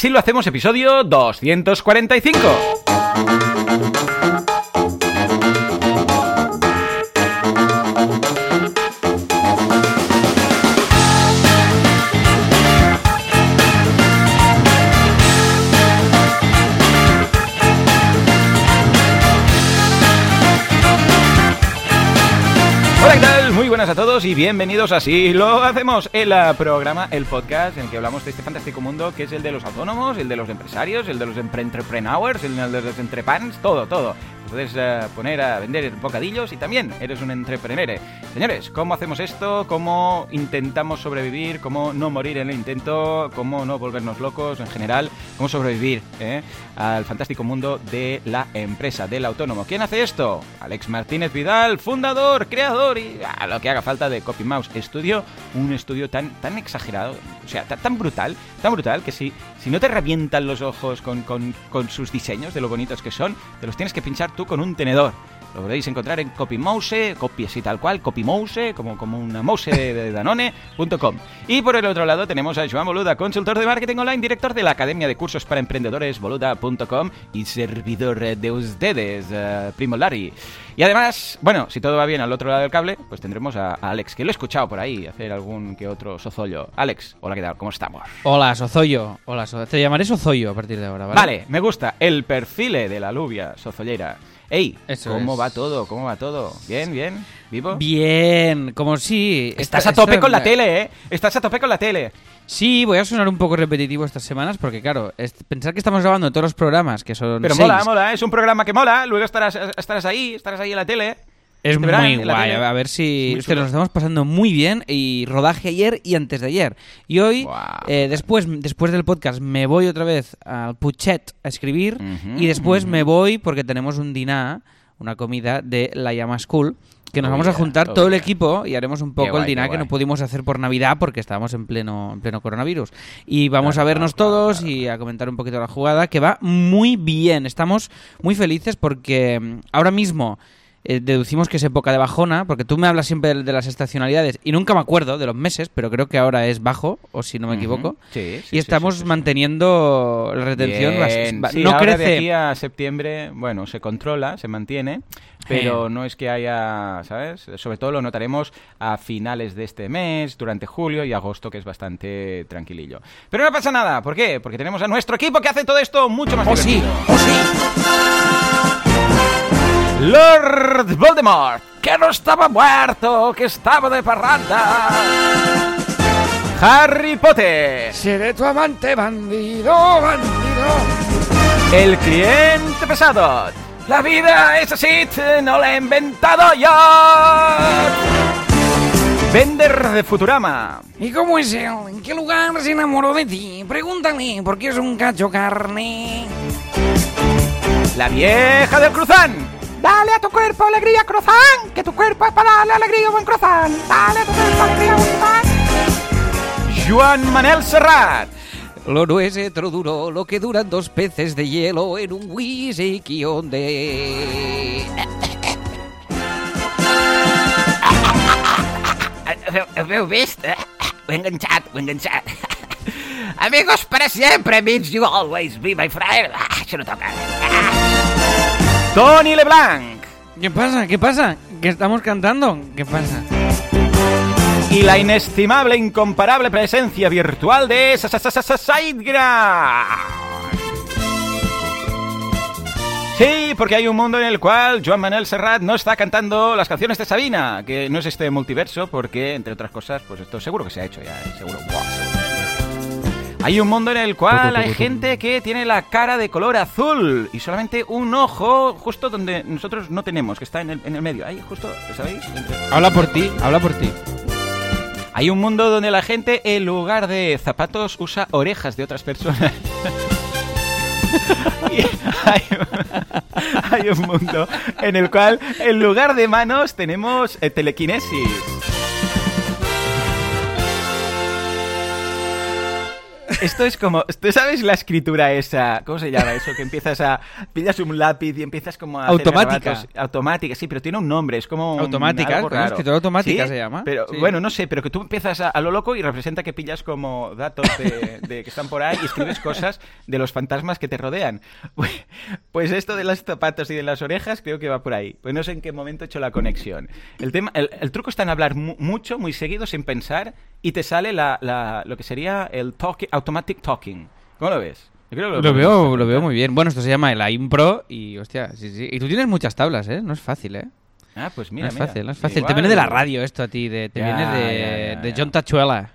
Así lo hacemos episodio 245. Buenas a todos y bienvenidos a Así lo hacemos, el programa, el podcast en el que hablamos de este fantástico mundo que es el de los autónomos, el de los empresarios, el de los entrepreneurs, el de los entrepans, todo, todo. Puedes eh, poner a vender bocadillos y también eres un entrepreneur. Señores, ¿cómo hacemos esto? ¿Cómo intentamos sobrevivir? ¿Cómo no morir en el intento? ¿Cómo no volvernos locos en general? ¿Cómo sobrevivir eh, al fantástico mundo de la empresa, del autónomo? ¿Quién hace esto? Alex Martínez Vidal, fundador, creador y ah, lo que haga falta de Copy Mouse Studio. Un estudio tan, tan exagerado, o sea, tan brutal, tan brutal que si, si no te revientan los ojos con, con- con sus diseños, de lo bonitos que son, te los tienes que pinchar tú con un tenedor. Lo podéis encontrar en CopyMouse, copy así tal cual, CopyMouse, como, como una mouse de Danone.com. Y por el otro lado tenemos a Joan Boluda, consultor de marketing online, director de la Academia de Cursos para Emprendedores, boluda.com y servidor de ustedes, eh, Primo Larry. Y además, bueno, si todo va bien al otro lado del cable, pues tendremos a, a Alex, que lo he escuchado por ahí hacer algún que otro sozollo. Alex, hola, ¿qué tal? ¿Cómo estamos? Hola, Sozoyo. Hola, So- Te llamaré Sozoyo a partir de ahora, ¿vale? Vale, me gusta el perfil de la alubia sozollera. Ey, Eso ¿cómo es. va todo? ¿Cómo va todo? ¿Bien, bien? ¿Vivo? Bien, como si... Estás esta- a tope esta- con la tele, ¿eh? Estás a tope con la tele. Sí, voy a sonar un poco repetitivo estas semanas porque, claro, es- pensar que estamos grabando todos los programas, que son Pero seis, mola, mola, es un programa que mola. Luego estarás, estarás ahí, estarás ahí en la tele. Es Te verán muy guay. A ver si... Es que nos estamos pasando muy bien y rodaje ayer y antes de ayer. Y hoy, eh, después, después del podcast, me voy otra vez al Puchet a escribir y después me voy porque tenemos un diná, una comida de la Llama School, que nos Oh, vamos a juntar oh, todo el equipo y haremos un poco guay, el diná que no pudimos hacer por Navidad porque estábamos en pleno, en pleno coronavirus. Y vamos Claro, a vernos claro, todos claro, y a comentar un poquito la jugada, que va muy bien. Estamos muy felices porque mm, ahora mismo eh, deducimos que es época de bajona, porque tú me hablas siempre de, de las estacionalidades y nunca me acuerdo de los meses, pero creo que ahora es bajo, o si no me equivoco. Sí, sí, y estamos sí, manteniendo la retención. no ahora de crece. aquí a septiembre, bueno, se controla, se mantiene, pero no es que haya, ¿sabes? Sobre todo lo notaremos a finales de este mes, durante julio y agosto, que es bastante tranquilillo. Pero no pasa nada, ¿por qué? Porque tenemos a nuestro equipo que hace todo esto mucho más ¡Oh, sí! ¡Oh, sí! Lord Voldemort, que no estaba muerto, que estaba de parranda. Harry Potter, Seré tu amante bandido, bandido. el cliente pesado. La vida es así, no la he inventado yo. Bender de Futurama, ¿Y cómo es él? ¿En qué lugar se enamoró de ti? Pregúntale, porque es un cacho carne. la vieja del cruzán. Dale a tu cuerpo alegría, Cruzán, que tu cuerpo es para darle alegría a buen Cruzán. Dale a tu cuerpo alegría, buen Cruzán. Juan Manel Serrat, Lo no es otro duro, lo que duran dos peces de hielo en un whisky onde. Heu vist? Ho he enganxat, ho he enganxat. Amigos para siempre, means you always be my friend. Ah, això no toca. Tony LeBlanc ¿Qué pasa? ¿Qué pasa? ¿Que estamos cantando? ¿Qué pasa? y la inestimable, incomparable presencia virtual de Sideground. Sí, porque hay un mundo en el cual Joan Manuel Serrat no está cantando las canciones de Sabina, que no es este multiverso, porque, entre otras cosas, pues esto seguro que se ha hecho ya, ¿eh? seguro. Hay un mundo en el cual hay gente que tiene la cara de color azul y solamente un ojo justo donde nosotros no tenemos, que está en el, en el medio. Ahí, justo, ¿sabéis? Entre- Habla por ti, habla por ti. Hay un mundo donde la gente, en lugar de zapatos, usa orejas de otras personas. Hay un mundo en el cual, en lugar de manos, tenemos eh, telequinesis. Esto es como, ¿tú sabes la escritura esa? ¿Cómo se llama eso? Que empiezas a, pillas un lápiz y empiezas como a... hacer Automática. garabatos. Automática, sí, pero tiene un nombre, es como... un- Automática, ¿no? Escritura automática ¿Sí? se llama. Pero Sí. bueno, no sé, pero que tú empiezas a, a lo loco y representa que pillas como datos de, de que están por ahí y escribes cosas de los fantasmas que te rodean. Pues esto de los zapatos y de las orejas creo que va por ahí. Pues no sé en qué momento he hecho la conexión. El, tema, el, el truco está en hablar mu- mucho, muy seguido, sin pensar, y te sale la, la- lo que sería el talking, automatic talking. ¿Cómo lo ves? Yo creo que Lo podemos veo, lo veo muy bien. Bueno, esto se llama la impro y, hostia, sí, sí. Y tú tienes muchas tablas, ¿eh? No es fácil, ¿eh? Ah, pues mira, no es mira. fácil, no es fácil. Igual- Te viene de la radio esto a ti, de, te Ya, viene de, ya, ya, de ya. John Tachuela.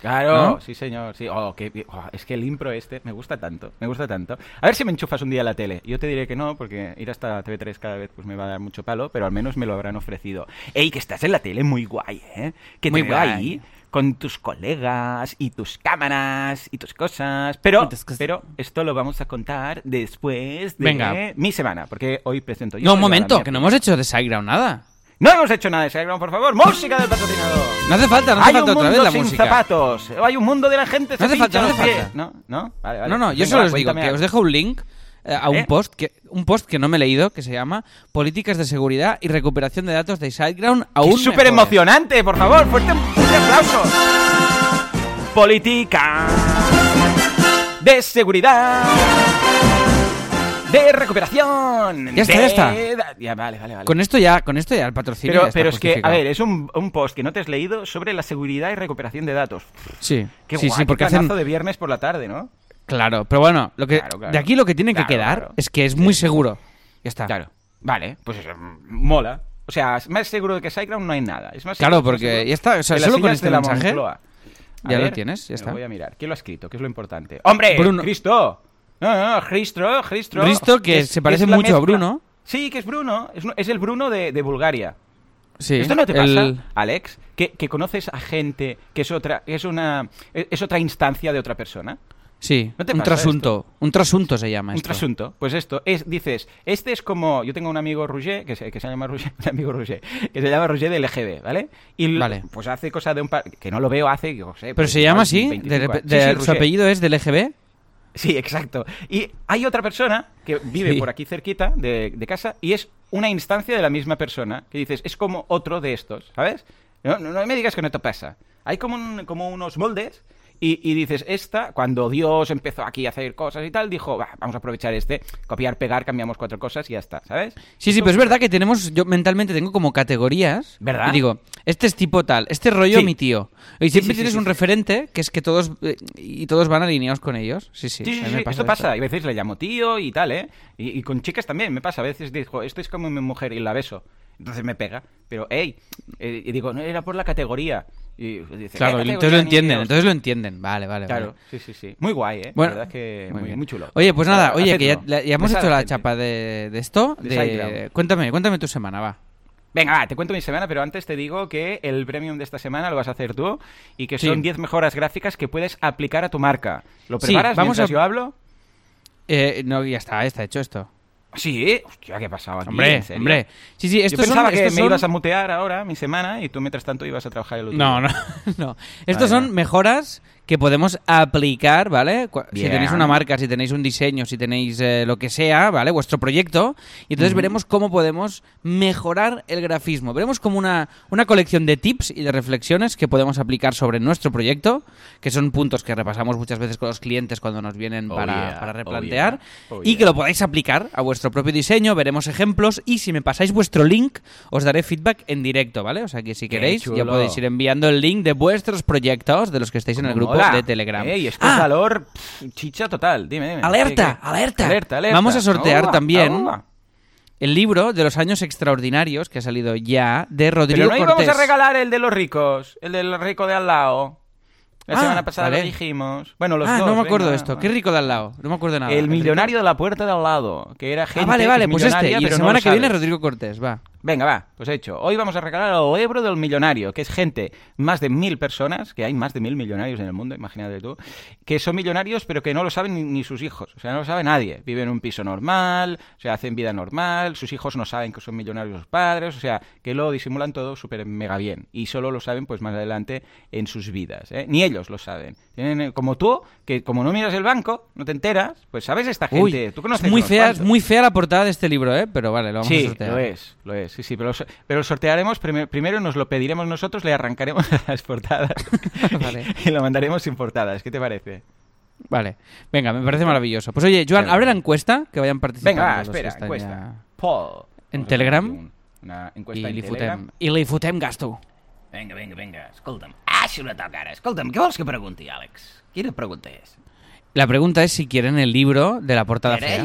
Claro, ¿No? sí señor, sí. Oh, qué- oh, es que el impro este me gusta tanto, me gusta tanto. A ver si me enchufas un día a la tele. Yo te diré que no, porque ir hasta TV3 cada vez pues me va a dar mucho palo, pero al menos me lo habrán ofrecido. Ey, que estás en la tele muy guay, ¿eh? Que Muy te veo guay. ahí con tus colegas y tus cámaras y tus cosas. Pero, pero esto lo vamos a contar después de Venga. mi semana, porque hoy presento yo. No, un momento, que no hemos hecho de Sideground nada. No hemos hecho nada de Sideground, por favor. Música del patrocinador. No hace falta, no hace Hay falta un otra mundo vez la sin música. zapatos. Hay un mundo de la gente. No hace falta, no hace falta. No, no, vale, vale. No, no, yo Venga, solo va, os digo que os dejo un link a un ¿Eh? post que un post que no me he leído que se llama Políticas de seguridad y recuperación de datos de Sideground Que aún súper mejores". emocionante, por favor. Fuerte, fuerte aplauso. Política de seguridad. De recuperación. Ya está, de- ya está. Ya, vale, vale, vale. Con esto ya, con esto ya el patrocinio Pero, ya está pero es que, a ver, es un, un post que no te has leído sobre la seguridad y recuperación de datos. Sí, Qué sí, guay, sí, porque qué hacen de viernes por la tarde, ¿no? Claro, pero bueno, lo que Claro, claro. de aquí lo que tiene que quedar es que es muy seguro. Ya está. Claro. Vale, pues eso, mm, mola. O sea, es más seguro de que SiteGround no hay nada. Es más Claro, porque ya está, o sea, solo con este mensaje Moncloa. Ya lo tienes, ya está. Voy a mirar. ¿Quién lo ha escrito? ¿Qué es lo importante? ¡Hombre! Bruno. ¡Cristo! No, no, Cristro. Cristo, que se parece mucho a Bruno. Sí, que es Bruno. Es, es el Bruno de, de Bulgaria. Sí. ¿Esto no te pasa, el- Alex? Que, que conoces a gente que es otra, es una, es otra instancia de otra persona. Sí, ¿No te un pasa trasunto. Un trasunto se llama Un esto. trasunto. Pues esto, es, dices, este es como. Yo tengo un amigo Roger, que se, que se llama un amigo Roger, que se llama Roger de LGB, ¿vale? Y Vale. pues hace cosa de un par. que no lo veo hace, yo sé. Pero pues se llama así, 25 de, años. de- Sí, sí, su apellido es del EGB. Sí, exacto. Y hay otra persona que vive Sí. por aquí cerquita de, de casa y es una instancia de la misma persona. Que dices, es como otro de estos, ¿sabes? No, no- no me digas que no te pasa. Hay como, un- como unos moldes y, y dices, esta, cuando Dios empezó aquí a hacer cosas y tal, dijo, "Va, vamos a aprovechar este, copiar, pegar, cambiamos cuatro cosas y ya está, ¿sabes? Sí, sí, pero es verdad que tenemos, yo mentalmente tengo como categorías. ¿Verdad? Y digo, este es tipo tal, este rollo Sí. mi tío. Y siempre sí, sí, tienes un referente que es que todos eh, y todos van alineados con ellos. Sí, sí. Sí, me esto pasa. Y a veces le llamo tío y tal, ¿eh? Y, y con chicas también me pasa. A veces digo, esto es como mi mujer y la beso. Entonces me pega. Pero, hey, eh, y digo, no, era por la categoría. Y dice, Claro, "¿Qué y entonces lo entienden, niños?". entonces lo entienden. Vale, vale, Claro, vale. sí, sí, sí. Muy guay, ¿eh? Bueno, la verdad es que muy muy, chulo. Oye, pues nada, oye, que ya, hemos hecho la gente. chapa de, de esto. De De, Sideground. cuéntame, cuéntame tu semana, va. Venga, va, te cuento mi semana, pero antes te digo que el premium de esta semana lo vas a hacer tú y que Sí. son 10 mejoras gráficas que puedes aplicar a tu marca. ¿Lo Sí, preparas vamos mientras a- yo hablo? Eh, no, ya está, está hecho esto. Sí, hostia, ¿qué pasaba aquí? Hombre, ¿En serio? hombre. Sí, sí, Yo pensaba son, que estos me son- ibas a mutear ahora mi semana y tú mientras tanto ibas a trabajar el otro No, no, no. Estos Vale, son mejoras que podemos aplicar, ¿vale? Cu- Si Bien. tenéis una marca, si tenéis un diseño, si tenéis eh, lo que sea, ¿vale? Vuestro proyecto. Y entonces veremos cómo podemos mejorar el grafismo. Veremos como una, una colección de tips y de reflexiones que podemos aplicar sobre nuestro proyecto, que son puntos que repasamos muchas veces con los clientes cuando nos vienen Oh, para, yeah, para oh, replantear. yeah, oh, y que lo podáis aplicar a vuestro propio diseño. Veremos ejemplos. Y si me pasáis vuestro link, os daré feedback en directo, ¿vale? O sea que si queréis, ya podéis ir enviando el link de vuestros proyectos, de los que estáis en el Cómo grupo mola. de Telegram. Ey, Ah, es valor pff, chicha total. Dime, dime. Alerta, ¿Qué, qué? alerta. Alerta, alerta. Vamos a sortear también el libro de los años extraordinarios que ha salido ya de Rodrigo Pero no íbamos Cortés. a regalar el de los ricos, el del rico de al lado. La Ah, semana pasada vale. lo dijimos. Bueno, los ah, dos. no me acuerdo de esto. Qué rico de al lado. No me acuerdo de nada. El millonario de la puerta de al lado, que era gente Ah, vale, que vale, es pues este. Y la no semana lo que viene. Rodrigo Cortés, va. Venga, va, pues hecho. Hoy vamos a regalar el Ebro del Millonario, que es gente, más de mil personas, que hay más de mil millonarios en el mundo, imagínate tú, que son millonarios pero que no lo saben ni, ni sus hijos, o sea, no lo sabe nadie. Viven en un piso normal, o sea, hacen vida normal, sus hijos no saben que son millonarios los padres, o sea, que lo disimulan todo súper mega bien y solo lo saben pues más adelante en sus vidas, ¿eh? Ni ellos lo saben. Tienen, eh, como tú, que como no miras el banco, no te enteras, pues sabes esta Uy, gente. ¿Tú conoces es muy fea, es muy fea la portada de este libro, ¿eh? Pero vale, lo vamos a Sí, sortear. lo es, lo es, sí, sí, pero, pero lo sortearemos, prim- primero nos lo pediremos nosotros, le arrancaremos las portadas Vale. y lo mandaremos sin portadas, ¿qué te parece? Vale, venga, me parece maravilloso. Pues oye, Joan, abre la encuesta que vayan participando. Venga, va, espera, están encuesta. ya- Paul. En Telegram. Una encuesta I en li Telegram. fotem, I li fotem gasto. Vinga, vinga, vinga, escolta'm. Ah, si no toca ara. Escolta'm, què vols que pregunti, Àlex? Quina pregunta és? La pregunta es si quieren el libro de la portada fea.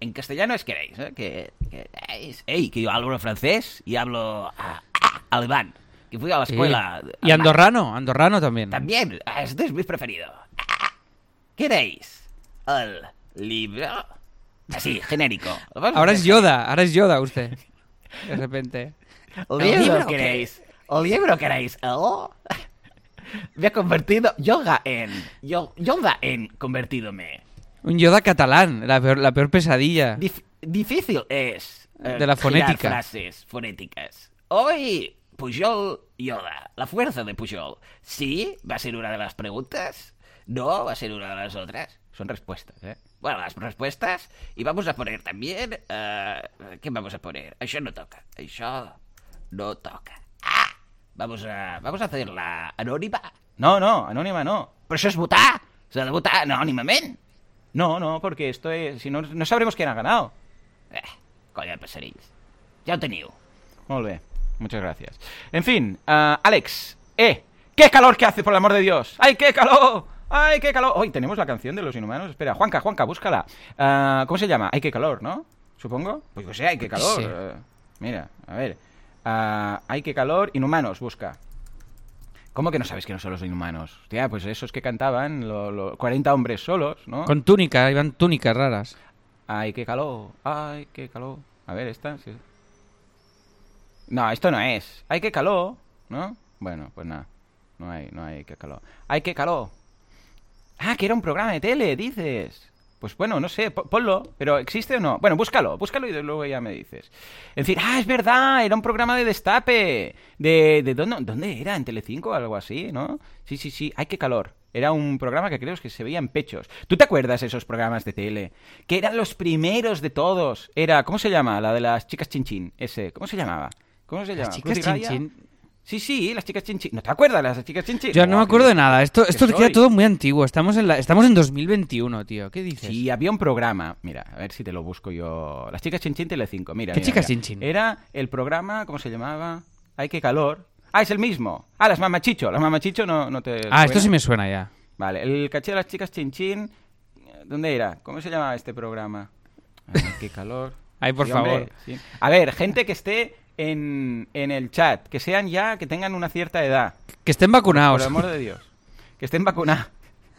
En castellano es queréis, ¿eh? Que, queréis. Ey, que yo hablo francés y hablo ah, ah, alemán. Que fui a la Sí. escuela. Y andorrano, andorrano también. También, este es mi preferido. ¿Queréis el libro? Así, genérico. Ahora es Yoda, ahora es Yoda usted. De repente. ¿El ¿El libro libro queréis? ¿El libro queréis? ¿El? Me ha convertido yoga en... Yo, yoga en convertidome. Un Yoda catalán, la peor, la peor pesadilla. Dif- difícil es... eh, De la fonética. frases fonéticas. Hoy, Pujol Yoda. La fuerza de Pujol. ¿Sí? ¿Va a ser una de las preguntas? ¿No? ¿Va a ser una de las otras? Son respuestas, ¿eh? Bueno, las respuestas. Y vamos a poner también... eh, ¿Qué vamos a poner? Això no toca. Això no toca. Ah! Vamos a, vamos a hacer la anònima. No, no, anónima no. Però això és votar. S'ha de votar anònimament. No, no, porque esto es... Si no, no sabremos quién ha ganado. Eh, colla de passarills. Ja ho teniu. Molt bé, muchas gracias. En fin, ah, Alex, ¡eh! ¡Qué calor que hace, por el amor de Dios! ¡Ay, qué calor! ¡Ay, qué calor! Hoy tenemos la canción de los inhumanos. Espera, Juanca, Juanca, búscala. Ah, ¿Cómo se llama? ¡Ay, qué calor, ¿no? Supongo. Pues que sé, ¡ay, qué calor! Sí. Eh, mira, a ver. Ah, ¡Ay, qué calor! Inhumanos, busca. ¿Cómo que no sabes que no son los inhumanos? Hostia, pues esos que cantaban, lo- lo- 40 hombres solos, ¿no? Con túnica, iban túnicas raras. Ay, qué calor. Ay, qué calor. A ver, esta. sí. No, esto no es. Ay, qué calor. ¿No? Bueno, pues nada. No hay, no hay qué calor. Ay, qué calor. Ah, que era un programa de tele, dices. Pues bueno, no sé, po- ponlo, pero ¿existe o no? Bueno, búscalo, búscalo y luego ya me dices. En fin, ah, es verdad, era un programa de destape. ¿De, de dónde, dónde era? ¿En Telecinco o algo así, no? Sí, sí, sí, ay, qué calor. Era un programa que creo que se veía en pechos. ¿Tú te acuerdas de esos programas de tele? Que eran los primeros de todos. Era, ¿cómo se llama? La de las chicas chinchín. Ese, ¿cómo se llamaba? ¿Cómo se llama? Las chicas chinchín. Sí, sí, las chicas chinchín. ¿No te acuerdas de las chicas chinchín? Yo no me acuerdo de nada. Esto, esto ¿Qué queda todo muy antiguo. Estamos en, la, estamos en 2021, tío. ¿Qué dices? Sí, había un programa. Mira, a ver si te lo busco yo. Las chicas Chinchín Telecinco. Mira, ¿Qué mira, chicas mira. Chinchín? Era el programa, ¿cómo se llamaba? Ay, qué calor. Ah, es el mismo. Ah, las mamachicho. Las mamachicho no, no te. ah, esto sí me suena ya. Vale, el caché de las chicas Chinchín. ¿Dónde era? ¿Cómo se llamaba este programa? Ay, qué calor. Ay, por Sí, hombre, favor. sí. A ver, gente que esté en, en el chat, que sean ya, que tengan una cierta edad. Que estén Por vacunados. el amor de Dios. Que estén vacunados.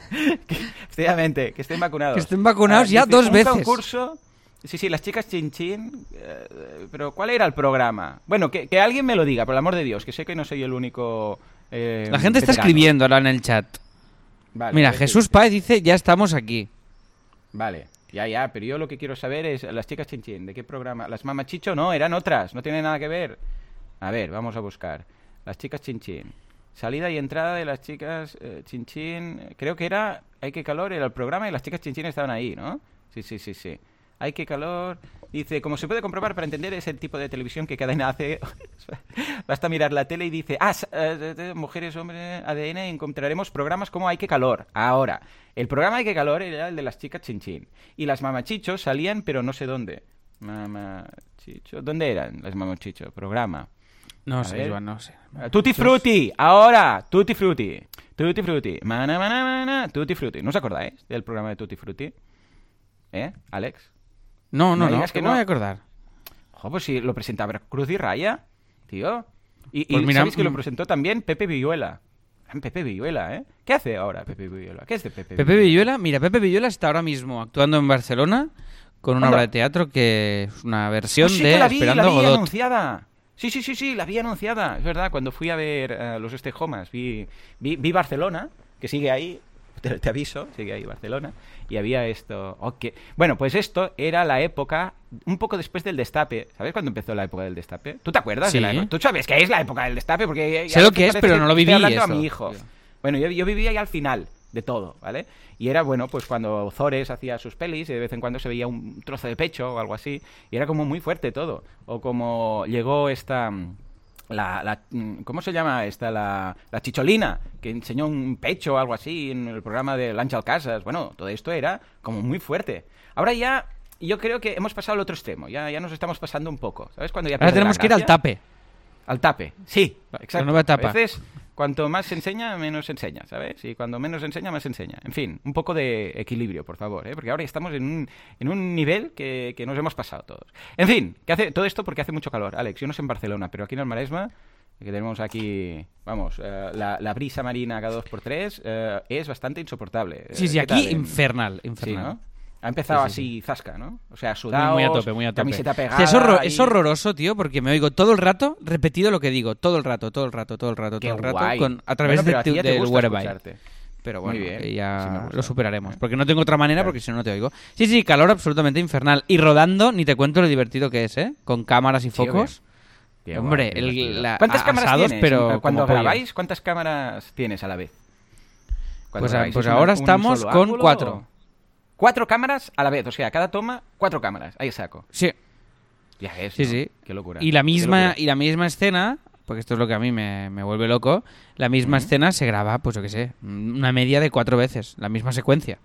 Que- Efectivamente, que estén vacunados. Que estén vacunados Ah, ya dice, dos un veces. concurso. Sí, sí, las chicas chinchín. eh, pero ¿cuál era el programa? Bueno, que, que alguien me lo diga, por el amor de Dios, que sé que no soy el único. eh, La gente está escribiendo ahora en el chat. Vale, Mira, ¿qué Jesús? Páez dice, ya estamos aquí. Vale, ya, ya, pero yo lo que quiero saber es las chicas chinchín, ¿de qué programa? Las mamachicho no, eran otras, no tienen nada que ver. A ver, vamos a buscar. Las chicas chinchín. Salida y entrada de las chicas eh, chinchín. Creo que era Hay que calor, era el programa y las chicas chinchín estaban ahí, ¿no? Sí, sí, sí, sí. Hay que calor. Dice, como se puede comprobar para entender ese tipo de televisión que cadena hace, basta mirar la tele y dice, ah, eh, mujeres, hombres, ADN, encontraremos programas como Hay que calor. Ahora, el programa Hay que calor era el de las chicas chinchín. Y las mamachichos salían, pero no sé dónde. Mamachicho. ¿Dónde eran las mamachichos? Programa. No A sé, ver. Joan, no sé. Tutti Frutti, ahora, Tutti Frutti. Tutti Frutti. Mana, mana, mana, Tutti Frutti. ¿No os acordáis del programa de Tutti Frutti? ¿Eh, Alex? No, No no, no. que ¿Cómo no. me voy a acordar? Ojo, pues si lo presentaba Cruz y Raya, tío. Y, y Pues mira, sabéis que lo mm. presentó también Pepe Villuela. Gran Pepe Villuela, ¿eh? ¿Qué hace ahora Pepe Villuela? ¿Qué es de Pepe, Pepe Villuela, mira, Pepe Villuela está ahora mismo actuando en Barcelona con una ¿Cuándo? obra de teatro que es una versión Ah, sí de que la vi, Esperando la vi Godot. anunciada. Sí, sí, sí, sí, la vi anunciada. Es verdad, cuando fui a ver eh, los Stay Homas, vi, vi, vi Barcelona, que sigue ahí, te, te aviso, sigue ahí Barcelona, y había esto. ok. Bueno, pues esto era la época, un poco después del destape. ¿Sabes cuándo empezó la época del destape? ¿Tú te acuerdas de la Sí. ¿Tú sabes qué es la época del destape? Porque Sé lo que es, pero no lo estoy viví hablando a eso. mi hijo. Bueno, yo, yo vivía ahí al final de todo, ¿vale? Y era, bueno, pues cuando Zores hacía sus pelis y de vez en cuando se veía un trozo de pecho o algo así, y era como muy fuerte todo. O como llegó esta... La, la- mm, ¿Cómo se llama esta? La, la chicholina, que enseñó un pecho o algo así en el programa de Lancha Casas. Bueno, todo esto era como muy fuerte. Ahora ya, yo creo que hemos pasado al otro extremo. Ya, ya nos estamos pasando un poco. ¿Sabes? Cuando ya Ahora tenemos que ir al tape. Al tape, sí, exacto. la nueva etapa. A veces, cuanto más se enseña, menos se enseña, ¿sabes? Y cuando menos se enseña, más se enseña. En fin, un poco de equilibrio, por favor, ¿eh? Porque ahora estamos en un, en un nivel que, que nos hemos pasado todos. En fin, que hace, todo esto porque hace mucho calor. Alex, yo no sé en Barcelona, pero aquí en el Maresma, que tenemos aquí, vamos, eh, la, la brisa marina cada dos por tres, eh, es bastante insoportable. Sí, sí, ¿qué aquí eh? infernal, Sí, infernal. ¿no? Ha empezado Sí, sí, así zasca, ¿no? O sea, Muy, sudado, muy a tope, muy a tope. camiseta O sea, pegada. es, horror- y- es horroroso, tío, porque me oigo todo el rato repetido lo que digo, todo el rato, todo el rato, todo el rato, Qué todo el rato, guay. con, a través Bueno, de del escucharte. Pero Muy bueno, bien, que sí ya lo superaremos. Porque no tengo otra manera, Claro. porque si no, no te oigo. Sí, sí, calor absolutamente infernal. Y rodando, ni te cuento lo divertido que es, ¿eh? Con cámaras y focos. Qué Hombre, el- la- ¿Cuántas cámaras tienes? pero Cuando como pollo. grabáis, ¿cuántas cámaras tienes a la vez? Cuando Pues, grabáis, pues ¿es una- ahora estamos con cuatro. Cuatro cámaras a la vez, o sea, cada toma, cuatro cámaras. Ahí saco. Sí, Ya ves, Sí, ¿no? sí. Qué locura. y la misma y la misma escena, porque esto es lo que a mí me, me vuelve loco, la misma escena se graba, pues yo qué sé, una media de cuatro veces, la misma secuencia.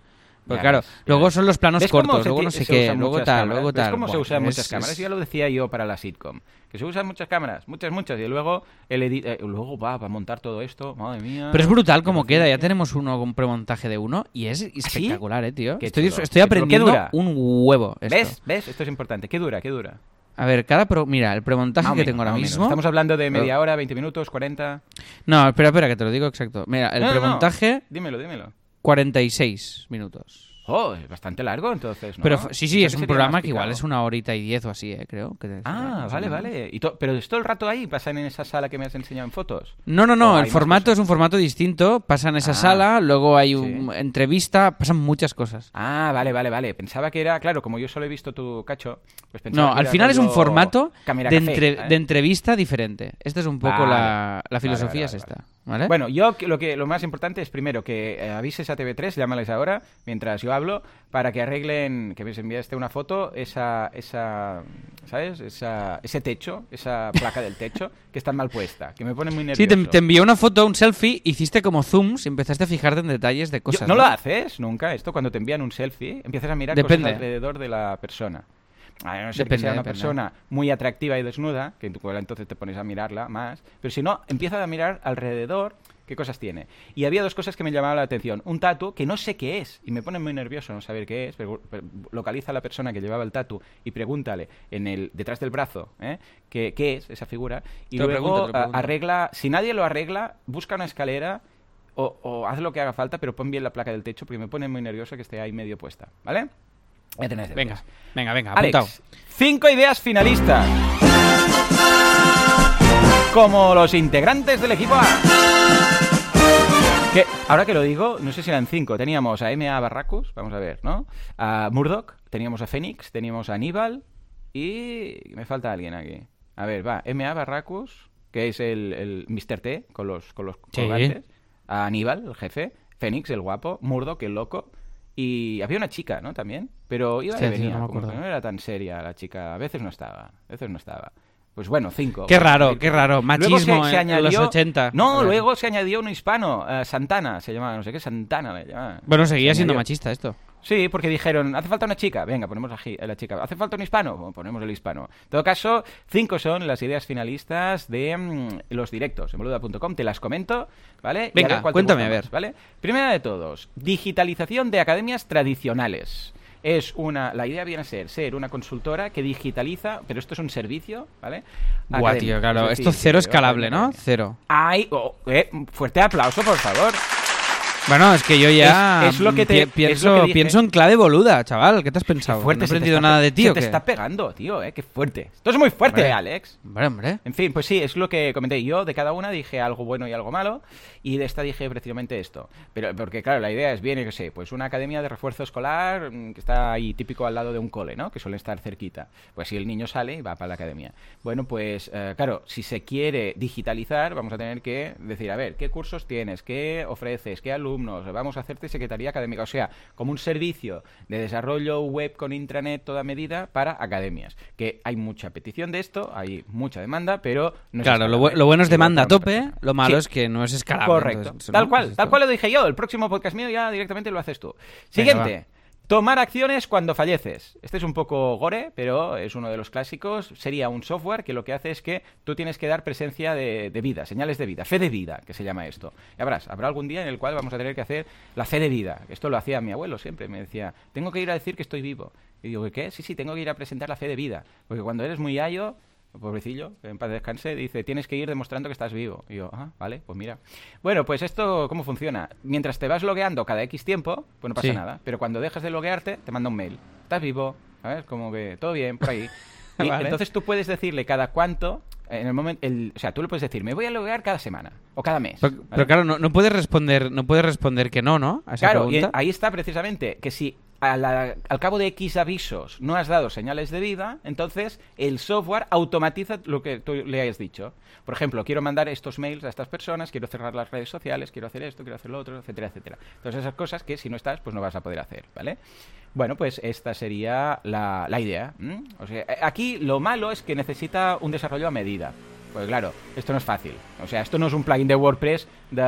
Porque Ya claro, ya luego ves. son los planos ¿Ves cómo cortos, se luego no sé se qué, luego tal, luego ¿Ves tal. cómo se Buah, usan es- muchas cámaras? es- Ya lo decía yo para la sitcom. Que se usan muchas cámaras, muchas, muchas. Y luego, el edi- eh, luego va a montar todo esto. Madre mía. Pero es brutal como queda, ya tenemos uno con premontaje de uno y es espectacular, eh, tío. Qué Estoy, estoy chulo. ¿Qué aprendiendo dura? un huevo. esto. ¿Ves? ¿Ves? Esto es importante. ¿Qué dura? ¿Qué dura? A ver, cada pro... Mira, el premontaje que tengo ahora menos. mismo... Estamos hablando de media hora, 20 minutos, 40. No, espera, espera, que te lo digo exacto. Mira, el no. premontaje, Dímelo, dímelo. 46 minutos. Oh, es bastante largo entonces, ¿no? Pero sí, sí, es un programa que igual es una horita y diez o así, eh, creo. que Ah, vale, vale. Y pero es todo el rato ahí, pasan en esa sala que me has enseñado en fotos. No, no, ¿O no, el formato es un formato distinto. Pasa en esa Ah, sala, luego hay sí. una entrevista, pasan muchas cosas. Ah, vale, vale, vale. Pensaba que era, claro, como yo solo he visto tu cacho, pues pensaba No, que al final es un formato cámara de, café, entre- ¿eh? de entrevista diferente. Esta es un poco Vale. la, la filosofía vale, es esta. ¿Vale? Bueno, yo lo que lo más importante es primero que eh, avises a TV3, llámales ahora, mientras yo hablo, para que arreglen, que me enviaste una foto, esa, esa, ¿sabes? Esa, ese techo, esa placa del techo, que está mal puesta, que me pone muy nervioso. sí, te, te envié una foto, un selfie, hiciste como zooms y empezaste a fijarte en detalles de Yo- cosas. ¿No lo haces nunca esto? Cuando te envían un selfie, empiezas a mirar Depende. cosas alrededor de la persona. A no ser que Depende, sea una depende. persona muy atractiva y desnuda, que tú entonces te pones a mirarla más. Pero si no, empiezas a mirar alrededor qué cosas tiene. Y había dos cosas que me llamaban la atención. Un tatu que no sé qué es y me pone muy nervioso no saber qué es. Pero, pero localiza a la persona que llevaba el tatu y pregúntale en el detrás del brazo ¿eh? qué, qué es esa figura. Y Te luego a- pregunto. arregla, si nadie lo arregla, busca una escalera o, o haz lo que haga falta, pero pon bien la placa del techo porque me pone muy nervioso que esté ahí medio puesta, ¿vale? Venga, venga, venga, apuntado. Alex, cinco ideas finalistas. Como los integrantes del equipo A. Que, ahora que lo digo, no sé si eran cinco. Teníamos a MA Barracus, vamos a ver, ¿no? A Murdoch, teníamos a Fénix, teníamos a Aníbal y... me falta alguien aquí. A ver, va, MA Barracus, que es el, el Mr. T con los, con los Sí. colgantes. A Aníbal, el jefe. Fénix, el guapo. Murdoch, el loco. Y había una chica, ¿no? También. Pero iba y Hostia, tío, venía, no me como que acuerdo. no era tan seria la chica. A veces no estaba, a veces no estaba. Pues bueno, cinco. Qué raro, qué raro. Machismo en- en los 80. No, luego se añadió un hispano, eh, Santana, se llamaba, no sé qué, Santana le llamaban. Bueno, seguía Se siendo añadió. machista esto. Sí, porque dijeron, hace falta una chica, venga, ponemos a, la chica. ¿Hace falta un hispano? Bueno, ponemos el hispano. En todo caso, cinco son las ideas finalistas de mm, los directos en boluda.com. Te las comento, ¿vale? Y a Venga, ver cuéntame, a ver. ¿vale? Primera de todos, digitalización de academias tradicionales. Es una, la idea viene a ser ser una consultora que digitaliza, pero esto es un servicio, ¿vale? Académico. tío, claro. Es decir, Esto cero escalable, ¿no? Cero. Hay, oh, eh, fuerte aplauso, por favor. Bueno, es que yo ya Es- es lo que te- pi- es lo pienso, que pienso en clave boluda, chaval. ¿Qué te has pensado? Fuerte, no he aprendido nada de ti se o te qué? está pegando, tío, eh, qué fuerte. Esto es muy fuerte, Hombre. Alex. Hombre, hombre. En fin, pues sí, es lo que comenté yo. De cada una dije algo bueno y algo malo. Y de esta dije precisamente esto. Pero porque, claro, la idea es bien, yo qué sé, pues una academia de refuerzo escolar mm, que está ahí típico al lado de un cole, ¿no? Que suele estar cerquita. Pues si el niño sale y va para la academia. Bueno, pues eh, claro, si se quiere digitalizar, vamos a tener que decir, a ver, ¿qué cursos tienes? ¿Qué ofreces? ¿Qué alumnos? Vamos a hacerte secretaría académica. O sea, como un servicio de desarrollo web con intranet toda medida para academias. Que hay mucha petición de esto, hay mucha demanda, pero no es Claro, lo, bu- lo bueno es demanda a tope, lo malo Sí. es que no es escalable. Correcto. entonces, tal cual, Pues tal cual lo dije yo. El próximo podcast mío ya directamente lo haces tú. Venga, Siguiente. Tomar acciones cuando falleces. Este es un poco gore, pero es uno de los clásicos. Sería un software que lo que hace es que tú tienes que dar presencia de, vida, señales de vida, fe de vida, que se llama esto. Ya verás, habrá algún día en el cual vamos a tener que hacer la fe de vida. Esto lo hacía mi abuelo siempre. Me decía, tengo que ir a decir que estoy vivo. Y digo, ¿qué? Sí, sí, tengo que ir a presentar la fe de vida. Porque cuando eres muy ayo, pobrecillo, que en paz descanse, dice, tienes que ir demostrando que estás vivo. Y yo, ah, vale, pues mira. Bueno, pues esto, ¿cómo funciona? Mientras te vas logueando cada X tiempo, pues no pasa Sí. nada. Pero cuando dejas de loguearte, te manda un mail. Estás vivo, ¿sabes? Como que todo bien, por ahí. Y Vale. entonces tú puedes decirle cada cuánto, en el momento, el, o sea, tú le puedes decir, me voy a loguear cada semana o cada mes. Pero, ¿vale? pero claro, no, no puedes responder, no puedes responder que no, ¿no? A esa Claro, y ahí está precisamente que si al cabo de X avisos no has dado señales de vida, entonces el software automatiza lo que tú le hayas dicho. Por ejemplo, quiero mandar estos mails a estas personas, quiero cerrar las redes sociales, quiero hacer esto, quiero hacer lo otro, etcétera, etcétera. Entonces esas cosas que si no estás, pues no vas a poder hacer, ¿vale? Bueno, pues esta sería la, idea. O sea, eh, aquí lo malo es que necesita un desarrollo a medida. Pues claro, esto no es fácil. O sea, esto no es un plugin de WordPress de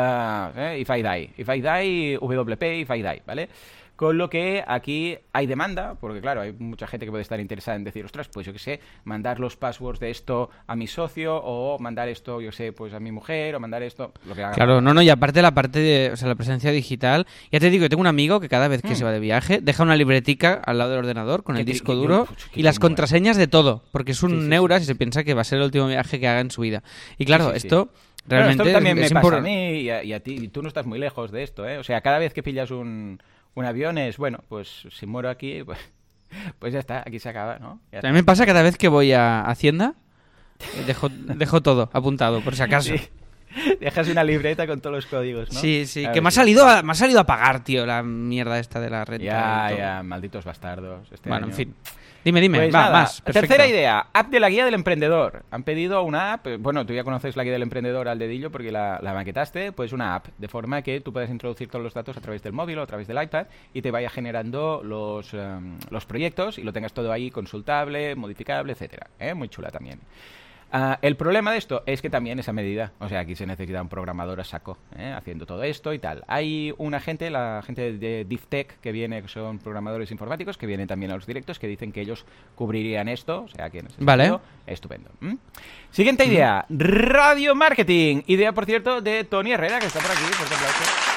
eh, If I Die. If I Die, WP, If I Die, ¿vale? Con lo que aquí hay demanda, porque claro, hay mucha gente que puede estar interesada en decir, ostras, pues yo qué sé, mandar los passwords de esto a mi socio, o mandar esto, yo sé, pues a mi mujer, o mandar esto, lo que haga. Claro, no, no, y aparte la parte de, o sea, la presencia digital, ya te digo, yo tengo un amigo que cada vez que Mm. se va de viaje deja una libretica al lado del ordenador con el disco duro que y las contraseñas de todo, porque es un Sí, sí, neuras sí, y se piensa que va a ser el último viaje que haga en su vida. Y claro, esto Bueno, realmente esto también es, me pasa a mí y a, y a ti, y tú no estás muy lejos de esto, ¿eh? O sea, cada vez que pillas un, un avión es, bueno, pues si muero aquí, pues, pues ya está, aquí se acaba, ¿no? Ya mí me pasa cada vez que voy a Hacienda, dejo, dejo todo apuntado, por si acaso. Sí. Dejas una libreta con todos los códigos, ¿no? Sí, sí, A que ver me ha, salido a, me ha salido a pagar, tío, la mierda esta de la renta. Ya, y todo. ya, malditos bastardos. este Bueno, en fin. Dime, dime, Pues va, nada, más. perfecto. Tercera idea, app de la guía del emprendedor. Han pedido una app, eh, bueno, tú ya conoces la guía del emprendedor al dedillo porque la, la maquetaste, pues una app, de forma que tú puedas introducir todos los datos a través del móvil o a través del iPad y te vaya generando los, em, los proyectos y lo tengas todo ahí consultable, modificable, etcétera. ¿eh? Muy chula también. Ah, el problema de esto es que también es a medida. O sea, aquí se necesita un programador a saco ¿eh? haciendo todo esto y tal. Hay una gente, la gente de DivTech, que viene, que son programadores informáticos, que vienen también a los directos, que dicen que ellos cubrirían esto. O sea, que en ese Vale. sentido, estupendo. Siguiente idea: radio marketing. Idea, por cierto, de Tony Herrera, que está por aquí. Fuerte aplauso.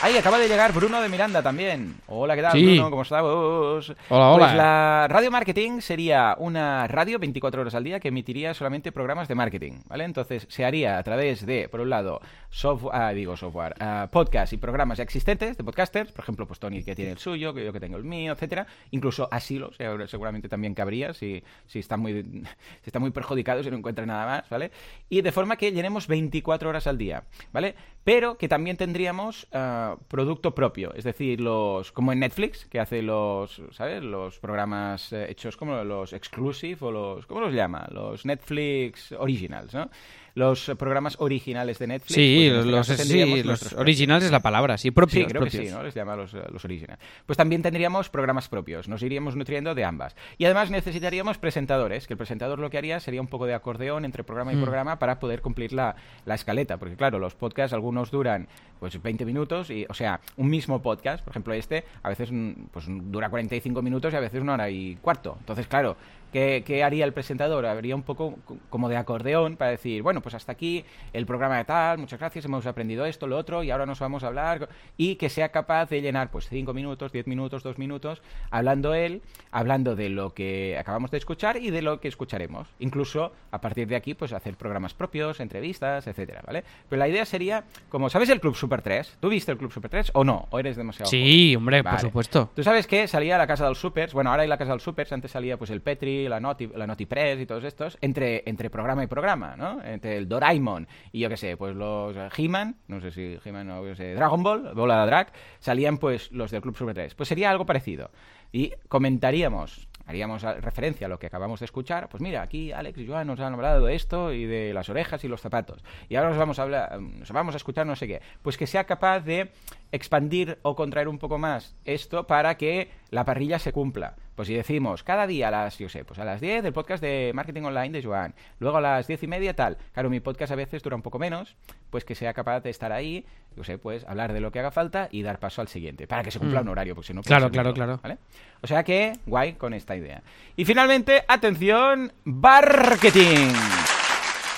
Ahí acaba de llegar Bruno de Miranda también. Hola, ¿qué tal, Sí. Bruno? ¿Cómo estamos? Hola, hola. Pues la radio marketing sería una radio 24 horas al día que emitiría solamente programas de marketing, ¿vale? Entonces se haría a través de, por un lado, software, ah, digo software, ah, podcast y programas ya existentes de podcasters, por ejemplo, pues Tony que tiene el suyo, que yo que tengo el mío, etcétera. Incluso Asilo, seguro- seguramente también cabría si, si están muy si están muy perjudicados y no encuentran nada más, ¿vale? Y de forma que llenemos 24 horas al día, ¿vale? Pero que también tendríamos ah, producto propio, es decir, los como en Netflix, que hace los, ¿sabes? Los programas eh, hechos como los exclusive o los ¿cómo los llama? Los Netflix originals, ¿no? Los programas originales de Netflix. Sí, pues los, este los- sí, originales es la palabra, sí, propios. Sí, creo que sí, ¿no? Les llama los, los original. Pues también tendríamos programas propios, nos iríamos nutriendo de ambas. Y además necesitaríamos presentadores, que el presentador lo que haría sería un poco de acordeón entre programa y Mm. programa para poder cumplir la, la escaleta. Porque claro, los podcasts algunos duran pues 20 minutos, y, o sea, un mismo podcast, por ejemplo este, a veces mm, pues, dura 45 minutos y a veces una hora y cuarto. Entonces, claro, ¿Qué, qué haría el presentador? Habría un poco co- como de acordeón para decir, bueno, pues hasta aquí el programa de tal, muchas gracias, hemos aprendido esto, lo otro, y ahora nos vamos a hablar, y que sea capaz de llenar pues 5 minutos, 10 minutos, 2 minutos, hablando él, hablando de lo que acabamos de escuchar y de lo que escucharemos. Incluso a partir de aquí, pues hacer programas propios, entrevistas, etcétera, ¿vale? Pero la idea sería, como, ¿sabes el Club Super 3? ¿Tú viste el Club Super 3 o no? ¿O eres demasiado Sí, hombre, Vale. por supuesto. Tú sabes que salía la Casa del Supers, bueno, ahora hay la Casa del Supers, antes salía pues el Petri, la Noti, la Notipress y todos estos, entre, entre programa y programa, ¿no? Entre el Doraemon y yo qué sé, pues los eh, He-Man, no sé si He-Man o Dragon Ball, Bola de Drag, salían pues los del Club Super 3. Pues sería algo parecido. Y comentaríamos, haríamos referencia a lo que acabamos de escuchar, pues mira, aquí Alex y Joan nos han hablado de esto y de las orejas y los zapatos. Y ahora nos vamos a hablar, nos vamos a escuchar no sé qué. Pues que sea capaz de expandir o contraer un poco más esto para que la parrilla se cumpla. Pues si decimos cada día a las, yo sé, pues a las 10 el podcast de marketing online de Joan, luego a las 10 y media tal. Claro, mi podcast a veces dura un poco menos, pues que sea capaz de estar ahí, yo sé, pues hablar de lo que haga falta y dar paso al siguiente, para que se cumpla Mm. un horario, porque si no... puede Claro, claro, claro. ¿vale? O sea que, guay con esta idea. Y finalmente, atención, marketing.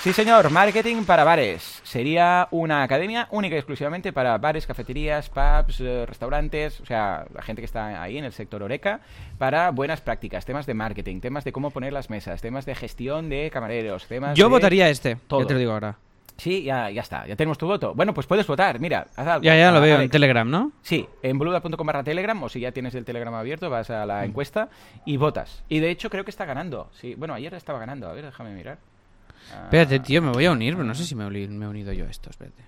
Sí, señor, marketing para bares. Sería una academia única y exclusivamente para bares, cafeterías, pubs, eh, restaurantes, o sea, la gente que está ahí en el sector Oreca, para buenas prácticas, temas de marketing, temas de cómo poner las mesas, temas de gestión de camareros, temas Yo de- votaría este, todo. te lo digo ahora. Sí, ya, ya está, ya tenemos tu voto. Bueno, pues puedes votar, mira, haz algo. Ya, ya lo Ah, veo en Alex. Telegram, ¿no? Sí, en boluda.com barra Telegram, o si ya tienes el Telegram abierto, vas a Mm. la encuesta y votas. Y de hecho creo que está ganando. Sí, bueno, ayer estaba ganando. A ver, déjame mirar. Ah, Espérate, tío, me voy a unir, pero no sé si me he uni- me he unido yo a esto, espérate.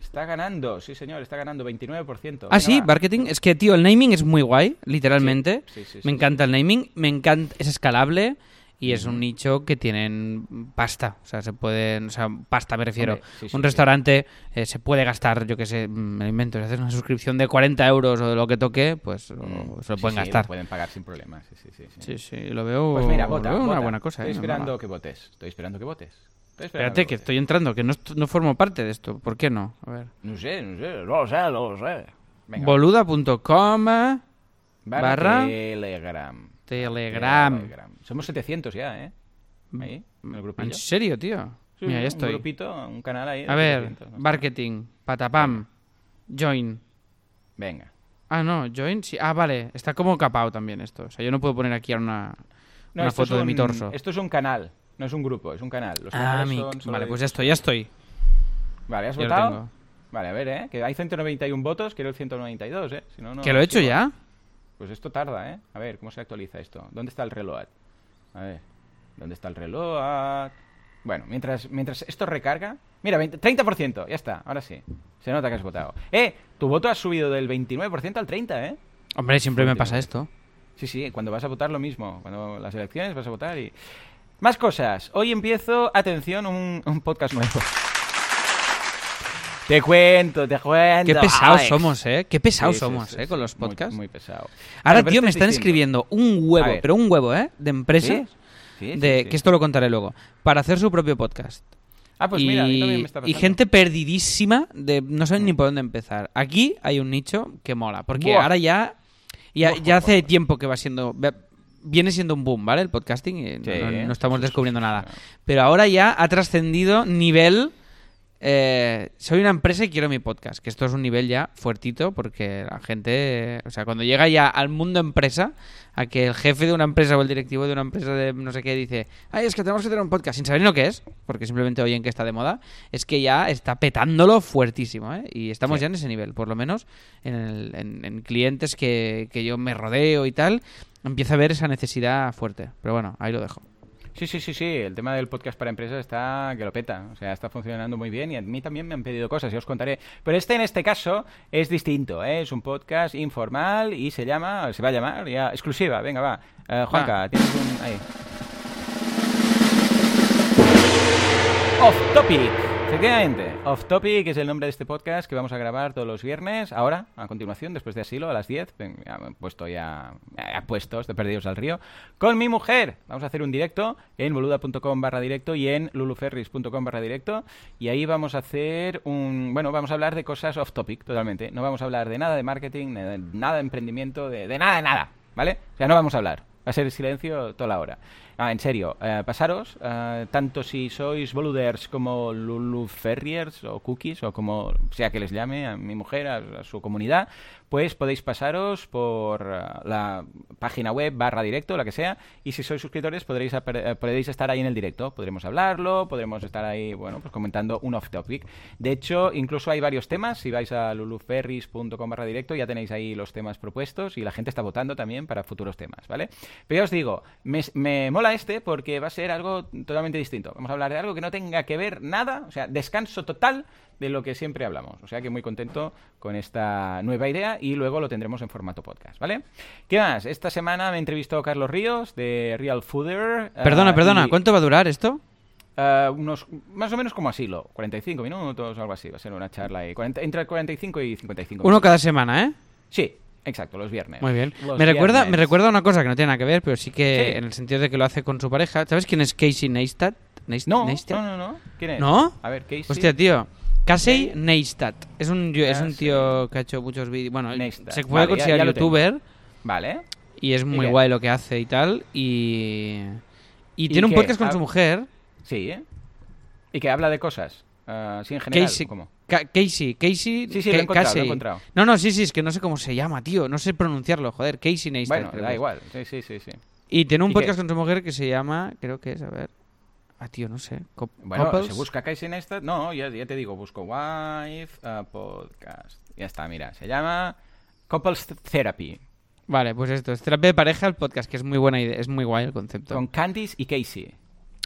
Está ganando, sí señor, está ganando 29%. Ah, sí, va. marketing. Es que, tío, el naming es muy guay, literalmente. Sí, sí, sí, me encanta el naming, me encanta, es escalable y es un nicho que tienen pasta. O sea, se pueden, o sea, pasta me refiero. Hombre, sí, sí, un sí. restaurante eh, se puede gastar, yo que sé, mm, me lo invento, si haces una suscripción de 40 euros o de lo que toque, pues Mm, se lo pueden gastar. pueden pagar sin problemas. Sí, sí, sí. sí. Lo veo, Pues mira, lo vota, veo una buena cosa. Estoy eh, no esperando que votes. Estoy esperando que votes. Estoy esperando Espérate, que votes. estoy entrando, que no, no formo parte de esto. ¿Por qué no? A ver. No sé, no sé, lo sé, lo sé. Boluda.com barra barra Telegram. Telegram. Telegram. Somos 700 ya, ¿eh? Ahí, en el grupillo. ¿En serio, tío? Sí, Mira, ya Un estoy. grupito, un canal ahí. A ver, 700, no marketing, patapam, join. Venga. Ah, no, join, sí. Ah, vale, está como capado también esto. O sea, yo no puedo poner aquí una, No, una foto de mi un- torso. Esto es un canal, no es un grupo, es un canal. Los Ah, mi... son Vale, de- pues ya estoy, ya estoy. Vale, ¿has Ya lo votado? tengo. Vale, a ver, ¿eh? Que hay 191 votos, quiero el 192, ¿eh? Si no, no ¿Que lo he hecho ya? Pues esto tarda, ¿eh? A ver, ¿cómo se actualiza esto? ¿Dónde está el reloj? A ver, ¿dónde está el reloj? Bueno, mientras, mientras esto recarga... Mira, 20 30%, ya está, ahora sí. Se nota que has votado. ¡Eh! Tu voto ha subido del 29% al 30%, ¿eh? Hombre, siempre me pasa esto. Sí, sí, cuando vas a votar lo mismo. Cuando las elecciones vas a votar y... Más cosas. Hoy empiezo, atención, un, un podcast nuevo. Te cuento, te cuento. Qué pesados Alex. somos, ¿eh? Qué pesados Sí, sí, somos, sí, ¿eh? Con los podcasts. Muy, pesado. Ahora, tío, me es están distinto. escribiendo un huevo, pero un huevo, ¿eh? De empresas. De. Que esto lo contaré luego. Para hacer su propio podcast. Ah, pues y, mira, a mí también me está y gente perdidísima de no saben ni por dónde empezar. Aquí hay un nicho que mola, porque Buah. ahora ya ya, Buah, ya hace buah. tiempo que va siendo viene siendo un boom, ¿vale? El podcasting y no- estamos descubriendo nada. Pero ahora ya ha trascendido nivel eh, soy una empresa y quiero mi podcast, que esto es un nivel ya fuertito porque la gente, o sea, cuando llega ya al mundo empresa, a que el jefe de una empresa o el directivo de una empresa de no sé qué dice, ay, es que tenemos que tener un podcast sin saber lo que es, porque simplemente oyen que está de moda, es que ya está petándolo fuertísimo, ¿eh? Y estamos Sí. ya en ese nivel, por lo menos en, el- en- en clientes que, que yo me rodeo y tal, empieza a ver esa necesidad fuerte. Pero bueno, ahí lo dejo. Sí, sí, sí, sí. El tema del podcast para empresas está que lo peta. O sea, está funcionando muy bien y a mí también me han pedido cosas y os contaré. Pero este, en este caso, es distinto. ¿eh? Es un podcast informal y se llama, se va a llamar ya exclusiva. Venga, va. Eh, Juanca, tienes un. Ahí. Off Topic. Efectivamente, Off Topic es el nombre de este podcast que vamos a grabar todos los viernes. Ahora, a continuación, después de asilo, a las 10. Ven, Ya me he puesto ya, ya puestos de Perdidos al Río. Con mi mujer. Vamos a hacer un directo en boluda.com barra directo y en luluferris.com barra directo. Y ahí vamos a hacer un. Bueno, vamos a hablar de cosas off topic totalmente. No vamos a hablar de nada de marketing, de nada de emprendimiento, de, de nada de nada. ¿Vale? O sea, no vamos a hablar. Va a ser silencio toda la hora. Ah, en serio, eh, pasaros, eh, tanto si sois boluders como luluferriers o cookies o como sea que les llame a mi mujer, a, a su comunidad, pues podéis pasaros por eh, la página web barra directo, la que sea, y si sois suscriptores podréis, estar ahí en el directo, podremos hablarlo, podremos estar ahí, bueno, pues comentando un off topic. De hecho, incluso hay varios temas, si vais a luluferris.com barra directo ya tenéis ahí los temas propuestos y la gente está votando también para futuros temas, ¿vale? Pero ya os digo, me, me mola este porque va a ser algo totalmente distinto. Vamos a hablar de algo que no tenga que ver nada, o sea, descanso total de lo que siempre hablamos. O sea que muy contento con esta nueva idea y luego lo tendremos en formato podcast, ¿vale? ¿Qué más? Esta semana me entrevistó Carlos Ríos de Real Fooder. Perdona, ah, perdona, y- ¿cuánto va a durar esto? Ah, unos más o menos como asilo, 45 minutos, algo así, va a ser una charla ahí, 40 entre 45 y 55 Uno minutos. cada semana, ¿eh? Sí, exacto, los viernes. Muy bien. Los Me recuerda, viernes. me recuerda una cosa que no tiene nada que ver, pero sí que Sí. en el sentido de que lo hace con su pareja. ¿Sabes quién es Casey Neistat? Neist- No, Neistat? no, no, no. ¿Quién es? ¿No? A ver, Casey. Hostia, tío. Casey. Neistat. Es un, es un tío que ha hecho muchos vídeos. Bueno, Neistat. se puede Vale, ya- considerar ya tengo. youtuber Vale. y es muy qué? guay lo que hace y tal. Y, y, ¿Y tiene un qué? podcast con Ah, su mujer, Sí, ¿eh? Y que habla de cosas. ah, sí, en general. Casey. ¿cómo? Ca- Casey, Casey. Sí, sí, lo he encontrado, lo he Casey. encontrado. No, no, sí, sí, es que no sé cómo se llama, tío. No sé pronunciarlo, joder. Casey Neistat. Bueno, da igual. Sí, sí, sí, sí. Y tiene un ¿Y qué? podcast con su mujer que se llama, creo que es, a ver. Ah, tío, no sé. Cop- Bueno, Couples. se busca Casey Neistat. No, ya, ya te digo, busco Wife Podcast. Ya está, mira, se llama Couples Therapy. Vale, pues esto, es terapia de pareja, el podcast, que es muy buena idea, es muy guay el concepto. Con Candice y Casey.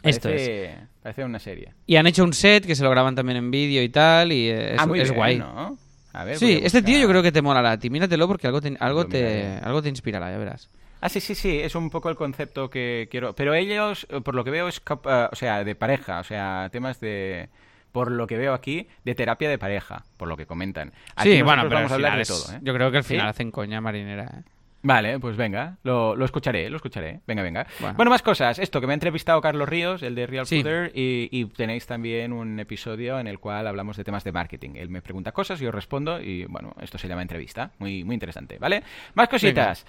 Esto Parece, Parece una serie. Y han hecho un set que se lo graban también en vídeo y tal, y es, ah, muy es bien, guay. ¿no? A ver, Sí, a este tío yo creo que te molará a ti. Míratelo porque algo te, algo Lo te, algo te inspirará, ya verás. Ah, sí, sí, sí, es un poco el concepto que quiero. Pero ellos, eh, por lo que veo, es eh, o sea, de pareja, o sea, temas de. Por lo que veo aquí, de terapia de pareja, por lo que comentan. Aquí sí, bueno, pero vamos a hablar final de es- todo, ¿eh? Yo creo que al ¿Sí? final hacen coña marinera. ¿eh? Vale, pues venga, lo, lo escucharé, lo escucharé. Venga, venga. Bueno. Bueno. más cosas. Esto, que me ha entrevistado Carlos Ríos, el de Real Sí. Fooder, y, y tenéis también un episodio en el cual hablamos de temas de marketing. Él me pregunta cosas, yo respondo, y bueno, esto se llama entrevista. Muy, muy interesante, ¿vale? Más cositas.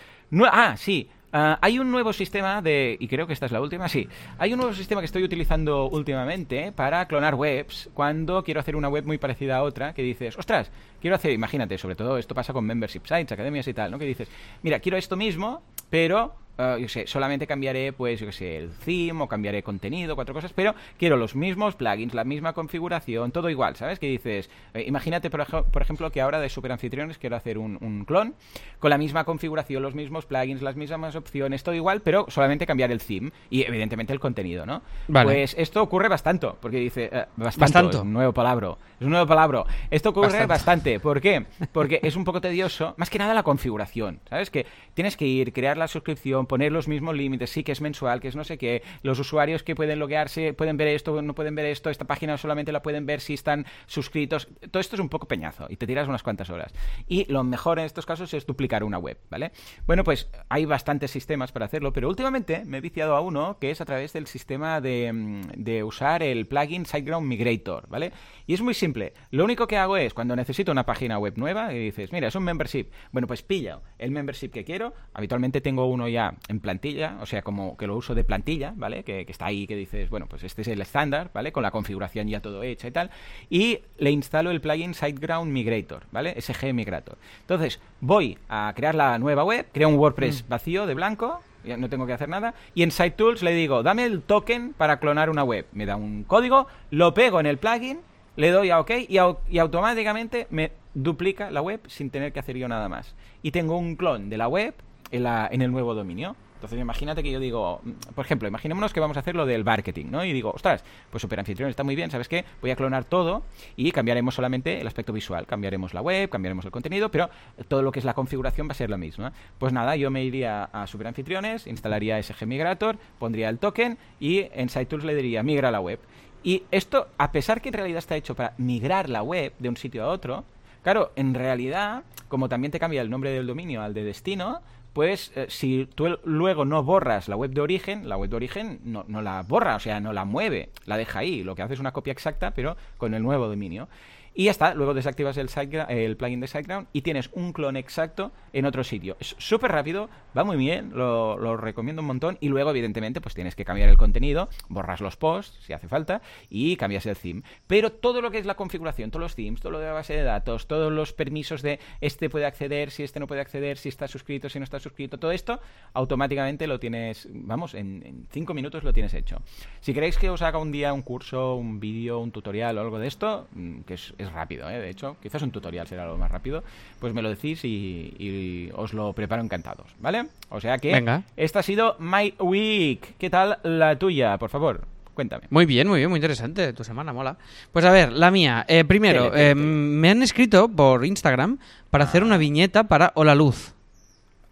Ah, sí. Ah, hay un nuevo sistema de, y creo que esta es la última, sí. Hay un nuevo sistema que estoy utilizando últimamente para clonar webs cuando quiero hacer una web muy parecida a otra que dices, ostras, quiero hacer, imagínate, sobre todo esto pasa con membership sites, academias y tal, ¿no? Que dices, mira, quiero esto mismo, pero eh, yo sé, solamente cambiaré, pues, yo qué sé, el theme o cambiaré contenido, cuatro cosas, pero quiero los mismos plugins, la misma configuración, todo igual, ¿sabes? Que dices, eh, imagínate, por, ej- por ejemplo, que ahora de superanfitriones quiero hacer un, un clon con la misma configuración, los mismos plugins, las mismas opciones, todo igual, pero solamente cambiar el theme y, evidentemente, el contenido, ¿no? Vale. Pues esto ocurre bastante, porque dice, eh, bastante, Bastanto. es un nuevo palabra, es un nuevo palabra. Esto ocurre Bastante. bastante. ¿Por qué? Porque es un poco tedioso, más que nada la configuración, ¿sabes? Que tienes que ir, crear la suscripción, poner los mismos límites, sí que es mensual, que es no sé qué, los usuarios que pueden loguearse pueden ver esto, no pueden ver esto, esta página solamente la pueden ver si están suscritos. Todo esto es un poco peñazo y te tiras unas cuantas horas. Y lo mejor en estos casos es duplicar una web, ¿vale? Bueno, pues hay bastantes sistemas para hacerlo, pero últimamente me he viciado a uno que es a través del sistema de, mm, de usar el plugin SiteGround Migrator, ¿vale? Y es muy simple. Lo único que hago es cuando necesito una página web nueva y dices, mira, es un membership. Bueno, pues pilla el membership que quiero. Habitualmente tengo uno ya en plantilla, o sea, como que lo uso de plantilla, ¿vale? Que, que está ahí, que dices, bueno, pues este es el estándar, ¿vale? Con la configuración ya todo hecha y tal. Y le instalo el plugin SiteGround Migrator, ¿vale? SG Migrator. Entonces, voy a crear la nueva web, creo un WordPress vacío de blanco, ya no tengo que hacer nada. Y en Site Tools le digo, dame el token para clonar una web. Me da un código, lo pego en el plugin, le doy a OK y, y automáticamente me duplica la web sin tener que hacer yo nada más. Y tengo un clon de la web en, el nuevo dominio. Entonces imagínate que yo digo, mm, por ejemplo, imaginémonos que vamos a hacer lo del marketing, ¿no? Y digo, ostras, pues Superanfitrión está muy bien, ¿sabes qué? Voy a clonar todo y cambiaremos solamente el aspecto visual, cambiaremos la web, cambiaremos el contenido, pero todo lo que es la configuración va a ser la misma. Pues nada, yo me iría a Superanfitriones, instalaría SG Migrator, pondría el token y en SiteTools le diría migra la web. Y esto, a pesar que en realidad está hecho para migrar la web de un sitio a otro, claro, en realidad, como también te cambia el nombre del dominio al de destino, pues eh, si tú luego no borras la web de origen, la web de origen no, no la borra, o sea, no la mueve, la deja ahí. Lo que hace es una copia exacta, pero con el nuevo dominio. Y ya está, luego desactivas el, el plugin de SiteGround y tienes un clon exacto en otro sitio. Es súper rápido, va muy bien, lo, lo recomiendo un montón. Y luego, evidentemente, pues tienes que cambiar el contenido, borras los posts si hace falta y cambias el theme. Pero todo lo que es la configuración, todos los themes, todo lo de la base de datos, todos los permisos de este puede acceder, si este no puede acceder, si está suscrito, si no está suscrito, todo esto automáticamente lo tienes, vamos, en, en cinco minutos lo tienes hecho. Si queréis que os haga un día un curso, un vídeo, un tutorial o algo de esto, mm, que es, es rápido, ¿eh? de hecho, quizás un tutorial será lo más rápido, pues me lo decís y, y os lo preparo encantados, ¿vale? O sea que Venga. esta ha sido My Week. ¿Qué tal la tuya, por favor? Cuéntame. Muy bien, muy bien, muy interesante. Tu semana mola. Pues a ver, la mía. Eh, primero, eh, me han escrito por Instagram para hacer una viñeta para Hola Luz.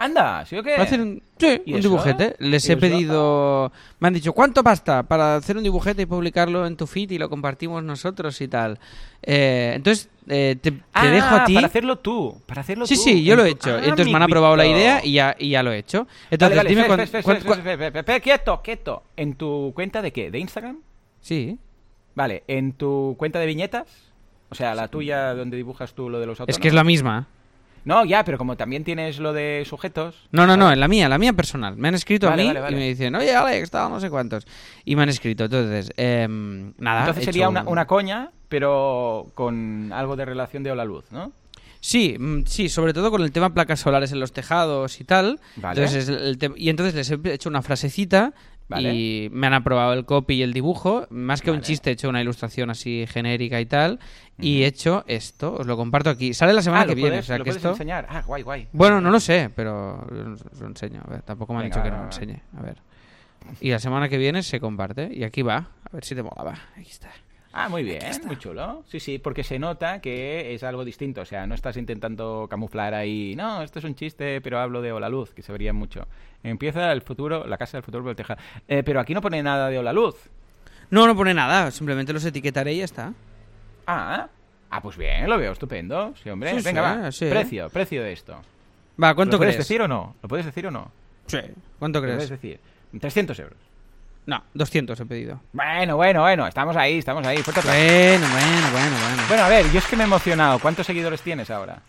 Anda, ¿sí o qué? Para hacer un, dibujete. Les ¿Y he eso? pedido. Me han dicho, ¿cuánto basta para hacer un dibujete y publicarlo en tu feed y lo compartimos nosotros y tal? Eh, entonces, eh, te, te Ah, dejo a ti. para hacerlo tú, para hacerlo Sí, tú. sí, yo lo he tu- hecho. Ah, Entonces me han aprobado la idea y ya, y ya lo he hecho. Entonces, vale, dime quieto, quieto. ¿En tu cuenta de qué? ¿De Instagram? Sí. Vale, ¿en tu cuenta de viñetas? O sea, la tuya donde dibujas tú lo de los autónomos. Es que es la misma. No, ya, pero como también tienes lo de sujetos... No, no, no, en la mía, la mía personal. Me han escrito Vale, a mí vale, vale. y me dicen, oye, Alex, tal, no sé cuántos. Y me han escrito. Entonces, em, nada. Entonces he sería hecho una, un- una coña, pero con algo de relación de Hola Luz, ¿no? Sí, mm, sí, sobre todo con el tema placas solares en los tejados y tal. Vale. Entonces, el y entonces les he hecho una frasecita Vale. y me han aprobado el copy y el dibujo. Más que un chiste, he hecho una ilustración así genérica y tal. Y he hecho esto, os lo comparto aquí. Sale la semana ah, que viene, puedes, o sea lo que esto... enseñar. Ah, guay, guay. Bueno, no lo sé, pero lo enseño. A ver, tampoco me han Venga, dicho que no lo enseñe. A ver. Y la semana que viene se comparte. Y aquí va. A ver si te mola, va. Aquí está. Ah, muy bien, muy chulo. Sí, sí, porque se nota que es algo distinto. O sea, no estás intentando camuflar ahí. No, esto es un chiste, pero hablo de Hola Luz, que se vería mucho. Empieza el futuro, la casa del futuro por el tejado. Eh, pero aquí no pone nada de Hola Luz. No, no pone nada. Simplemente los etiquetaré y ya está. Ah, ah, pues bien, lo veo estupendo. Sí, hombre. Sí, Venga, sí, va. sí. Precio, precio de esto. Va, ¿cuánto ¿Lo puedes crees? decir o no? ¿Lo puedes decir o no? Sí. ¿Cuánto ¿Lo puedes crees? decir? 300 euros. No, 200 he pedido. Bueno, bueno, bueno, estamos ahí, estamos ahí. Fuerte. Bueno, bueno, bueno, bueno. Bueno, a ver, yo es que me he emocionado. ¿Cuántos seguidores tienes ahora?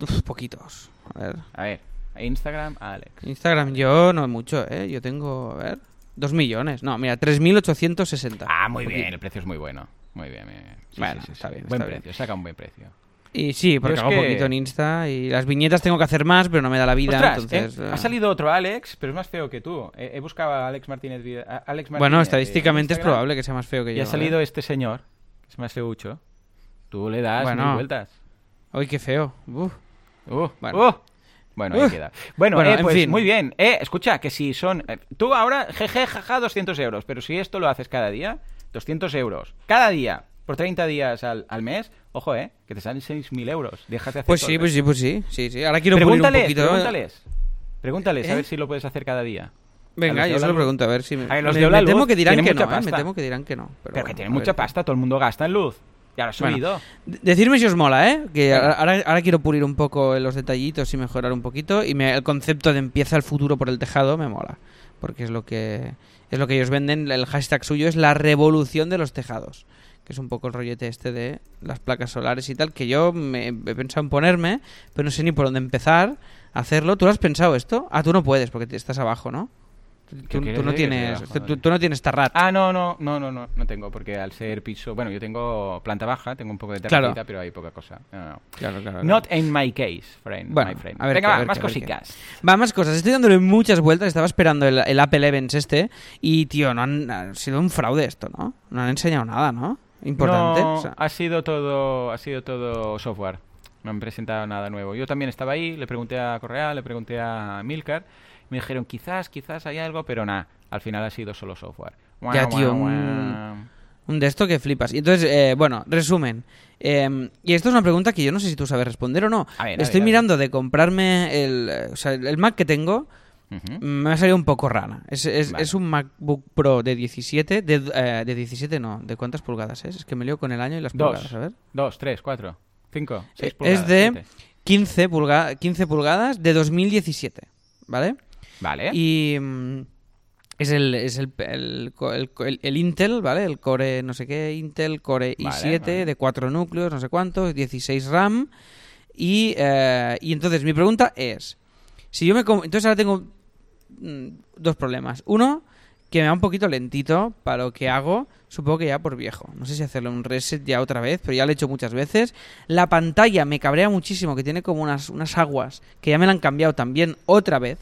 Uf, poquitos. A ver. A ver, Instagram, Alex. Instagram yo no mucho, ¿eh? Yo tengo, a ver, 2 millones. No, mira, 3.860. Ah, muy bien, el precio es muy bueno. Muy bien, bien. Sí, Bueno, sí, sí, está bien, Buen está bien. precio, saca un buen precio. Y sí, porque hago que- poquito en Insta y las viñetas tengo que hacer más, pero no me da la vida, Ostras, entonces... eh, eh. ha salido otro Alex, pero es más feo que tú. He, he buscado a Alex Martínez. A Alex Martínez Bueno, estadísticamente es probable que sea más feo que Y yo. ha salido ¿eh? este señor, que es más feucho. Tú le das Bueno. mil vueltas. Uy, qué feo. Uf. Uh, Bueno. uh. Bueno, ahí Uf. queda. Bueno, Bueno, eh, en pues fin. muy bien. Eh, escucha, que si son... eh, tú ahora, jeje, jaja, 200 euros. Pero si esto lo haces cada día, 200 euros. Cada día, por 30 días al, al mes, ojo, eh, que te salen 6.000 euros. Dejas de hacer Pues sí, pues sí, pues sí. Sí, sí. Ahora quiero pulir un poquito... ¿eh? pregúntales. Pregúntales a ¿Eh? ver si lo puedes hacer cada día. Venga, yo se lo pregunto a ver si me... A los me- de Hola me temo que dirán tienen que no, ¿eh? Me temo que dirán que no. Pero, Pero que bueno, tiene a ver mucha pasta, todo el mundo gasta en luz. Has Bueno. subido. Decidme si os mola, ¿eh? Que ahora, ahora quiero pulir un poco los detallitos y mejorar un poquito. Y me- el concepto de empieza el futuro por el tejado me mola. Porque es lo que es lo que ellos venden. El hashtag suyo es la revolución de los tejados. Que es un poco el rollete este de las placas solares y tal. Que yo me he pensado en ponerme, pero no sé ni por dónde empezar a hacerlo. ¿Tú lo has pensado esto? Ah, tú no puedes porque estás abajo, ¿no? ¿Qué Tú, no tienes, tú, no tienes tarrat. Ah, no, no, no, no, no, no tengo, porque al ser piso, bueno, yo tengo planta baja, tengo un poco de Claro. terracita, pero hay poca cosa. No, no. Claro. Not in my case, friend. Bueno, my friend. a ver Venga, qué, a va, ver más qué, cositas. Va, más cosas. Estoy dándole muchas vueltas. Estaba esperando el, el Apple Events este. Y, tío, no han, ha sido un fraude esto, ¿no? No han enseñado nada, ¿no? Importante. No, o sea, ha sido todo, ha sido todo software. No han presentado nada nuevo. Yo también estaba ahí, le pregunté a Correal, le pregunté a Milcar, me dijeron quizás, quizás hay algo, pero nada. Al final ha sido solo software. Ya, Guau, tío, guau, un- guau. un de esto que flipas. Y entonces, eh, bueno, resumen. Eh, y esto es una pregunta que yo no sé si tú sabes responder o no. A ver, a Estoy ver, mirando de comprarme el, o sea, el Mac que tengo. Ujú. Me ha salido un poco rana. Es, es, Vale. es un MacBook Pro de 17. De, eh, de 17 no. ¿De cuántas pulgadas es? Es que me lío con el año y las Dos. pulgadas. A ver. Dos, tres, cuatro, cinco, seis Eh, pulgadas. es de siete. 15, pulga 15 pulgadas de 2017. ¿Vale? Vale. Y, mm, Es el, es el, el, el co- el- el Intel, ¿vale? El Core, no sé qué, Intel Core Vale, i7 vale. de 4 núcleos, no sé cuántos, 16 RAM. Y, eh, y entonces mi pregunta es, si yo me... Entonces ahora tengo mm, dos problemas. Uno, que me va un poquito lentito para lo que hago, supongo que ya por viejo. No sé si hacerle un reset ya otra vez, pero ya lo he hecho muchas veces. La pantalla me cabrea muchísimo, que tiene como unas, unas aguas, que ya me la han cambiado también otra vez.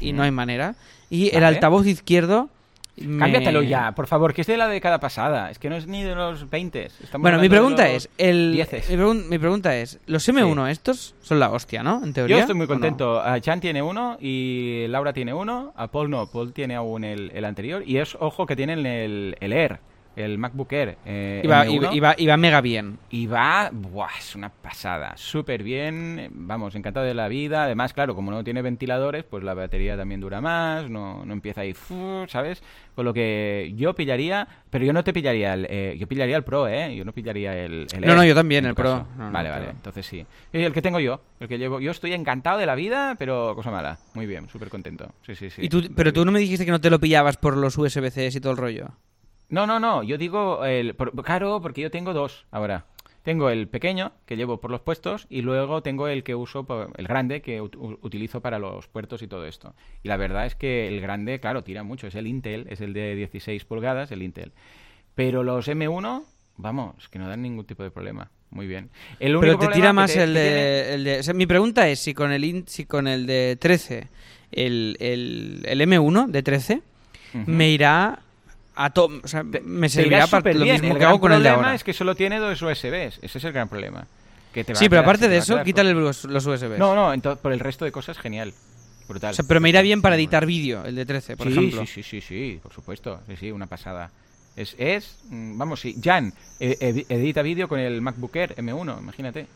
Y no hay manera. Y el altavoz izquierdo... me- Cámbiatelo ya, por favor, que es de la década pasada. Es que no es ni de los 20. Estamos Bueno, mi pregunta es, el, mi, pregun- mi pregunta es, los M1 estos son la hostia, ¿no? En teoría. Yo estoy muy ¿o no? contento. Ah, Chan tiene uno y Laura tiene uno. A Paul no, Paul tiene aún el, el anterior. Y es, ojo, que tienen el, el Air, el MacBook Air. eh, Y va, M1. y- y va- y va mega bien. Y va, buah, es una pasada, súper bien, vamos, encantado de la vida. Además, claro, como no tiene ventiladores, pues la batería también dura más, no, no empieza ahí, ¿sabes? Con lo que yo pillaría, pero yo no te pillaría el, eh, yo pillaría el Pro, ¿eh? Yo no pillaría el, el No, Air, no, yo también, el Pro. No, vale, vale, entonces sí. El que tengo yo, el que llevo, yo estoy encantado de la vida, pero cosa mala, muy bien, súper contento. Sí, sí, sí. y tú, pero tú no me dijiste que no te lo pillabas por los USB-C y todo el rollo. No, no, no, yo digo, el, por- claro, porque yo tengo dos ahora. Tengo el pequeño, que llevo por los puestos, y luego tengo el que uso, por- el grande, que utilizo para los puertos y todo esto. Y la verdad es que el grande, claro, tira mucho, es el Intel, es el de 16 pulgadas, el Intel. Pero los M1, vamos, que no dan ningún tipo de problema. Muy bien. El Pero te tira más te- el de, el de- o sea, mi pregunta es si con el in- si con el de 13, el, el, el M1 de 13, Ujú. me irá a to- o sea, me servirá irá para lo mismo el que hago con el de problema ahora. es que solo tiene dos USBs. Ese es el gran problema. Que te va Sí, a pero quedar- aparte de eso, quítale los, los USBs. No, no, por el resto de cosas, genial. Brutal. O sea, pero me irá bien para editar vídeo, el de 13, por sí, ejemplo. Sí, sí, sí, sí, por supuesto. Sí, sí, una pasada. Es, es mm, vamos, sí, Jan eh, edi- edita vídeo con el MacBook Air M1, imagínate.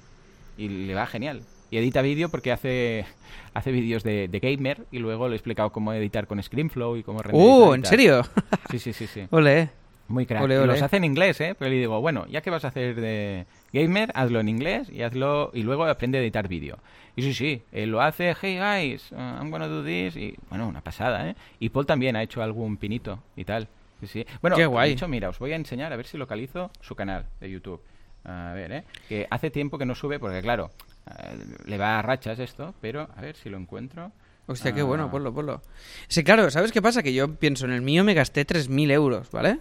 Y le va genial. Y edita vídeo porque hace hace vídeos de, de gamer y luego le he explicado cómo editar con ScreenFlow y cómo renderizar ¡Uh! ¿En serio? Sí, sí, sí, sí. Ole. Muy crack. Ole, Y los hace en inglés, ¿eh? Pero le digo, bueno, ya que vas a hacer de gamer, hazlo en inglés y hazlo y luego aprende a editar vídeo. Y sí, sí, él lo hace, hey guys, uh, I'm gonna do this y bueno, una pasada, ¿eh? Y Paul también ha hecho algún pinito y tal. Sí, sí. Bueno, Qué de guay. hecho, mira, os voy a enseñar a ver si localizo su canal de YouTube. A ver, ¿eh? Que hace tiempo que no sube porque claro, le va a rachas esto, pero a ver si lo encuentro. Hostia, qué Ah. bueno, ponlo, ponlo. Sí, claro, ¿sabes qué pasa? Que yo pienso, en el mío me gasté 3.000 euros, ¿vale?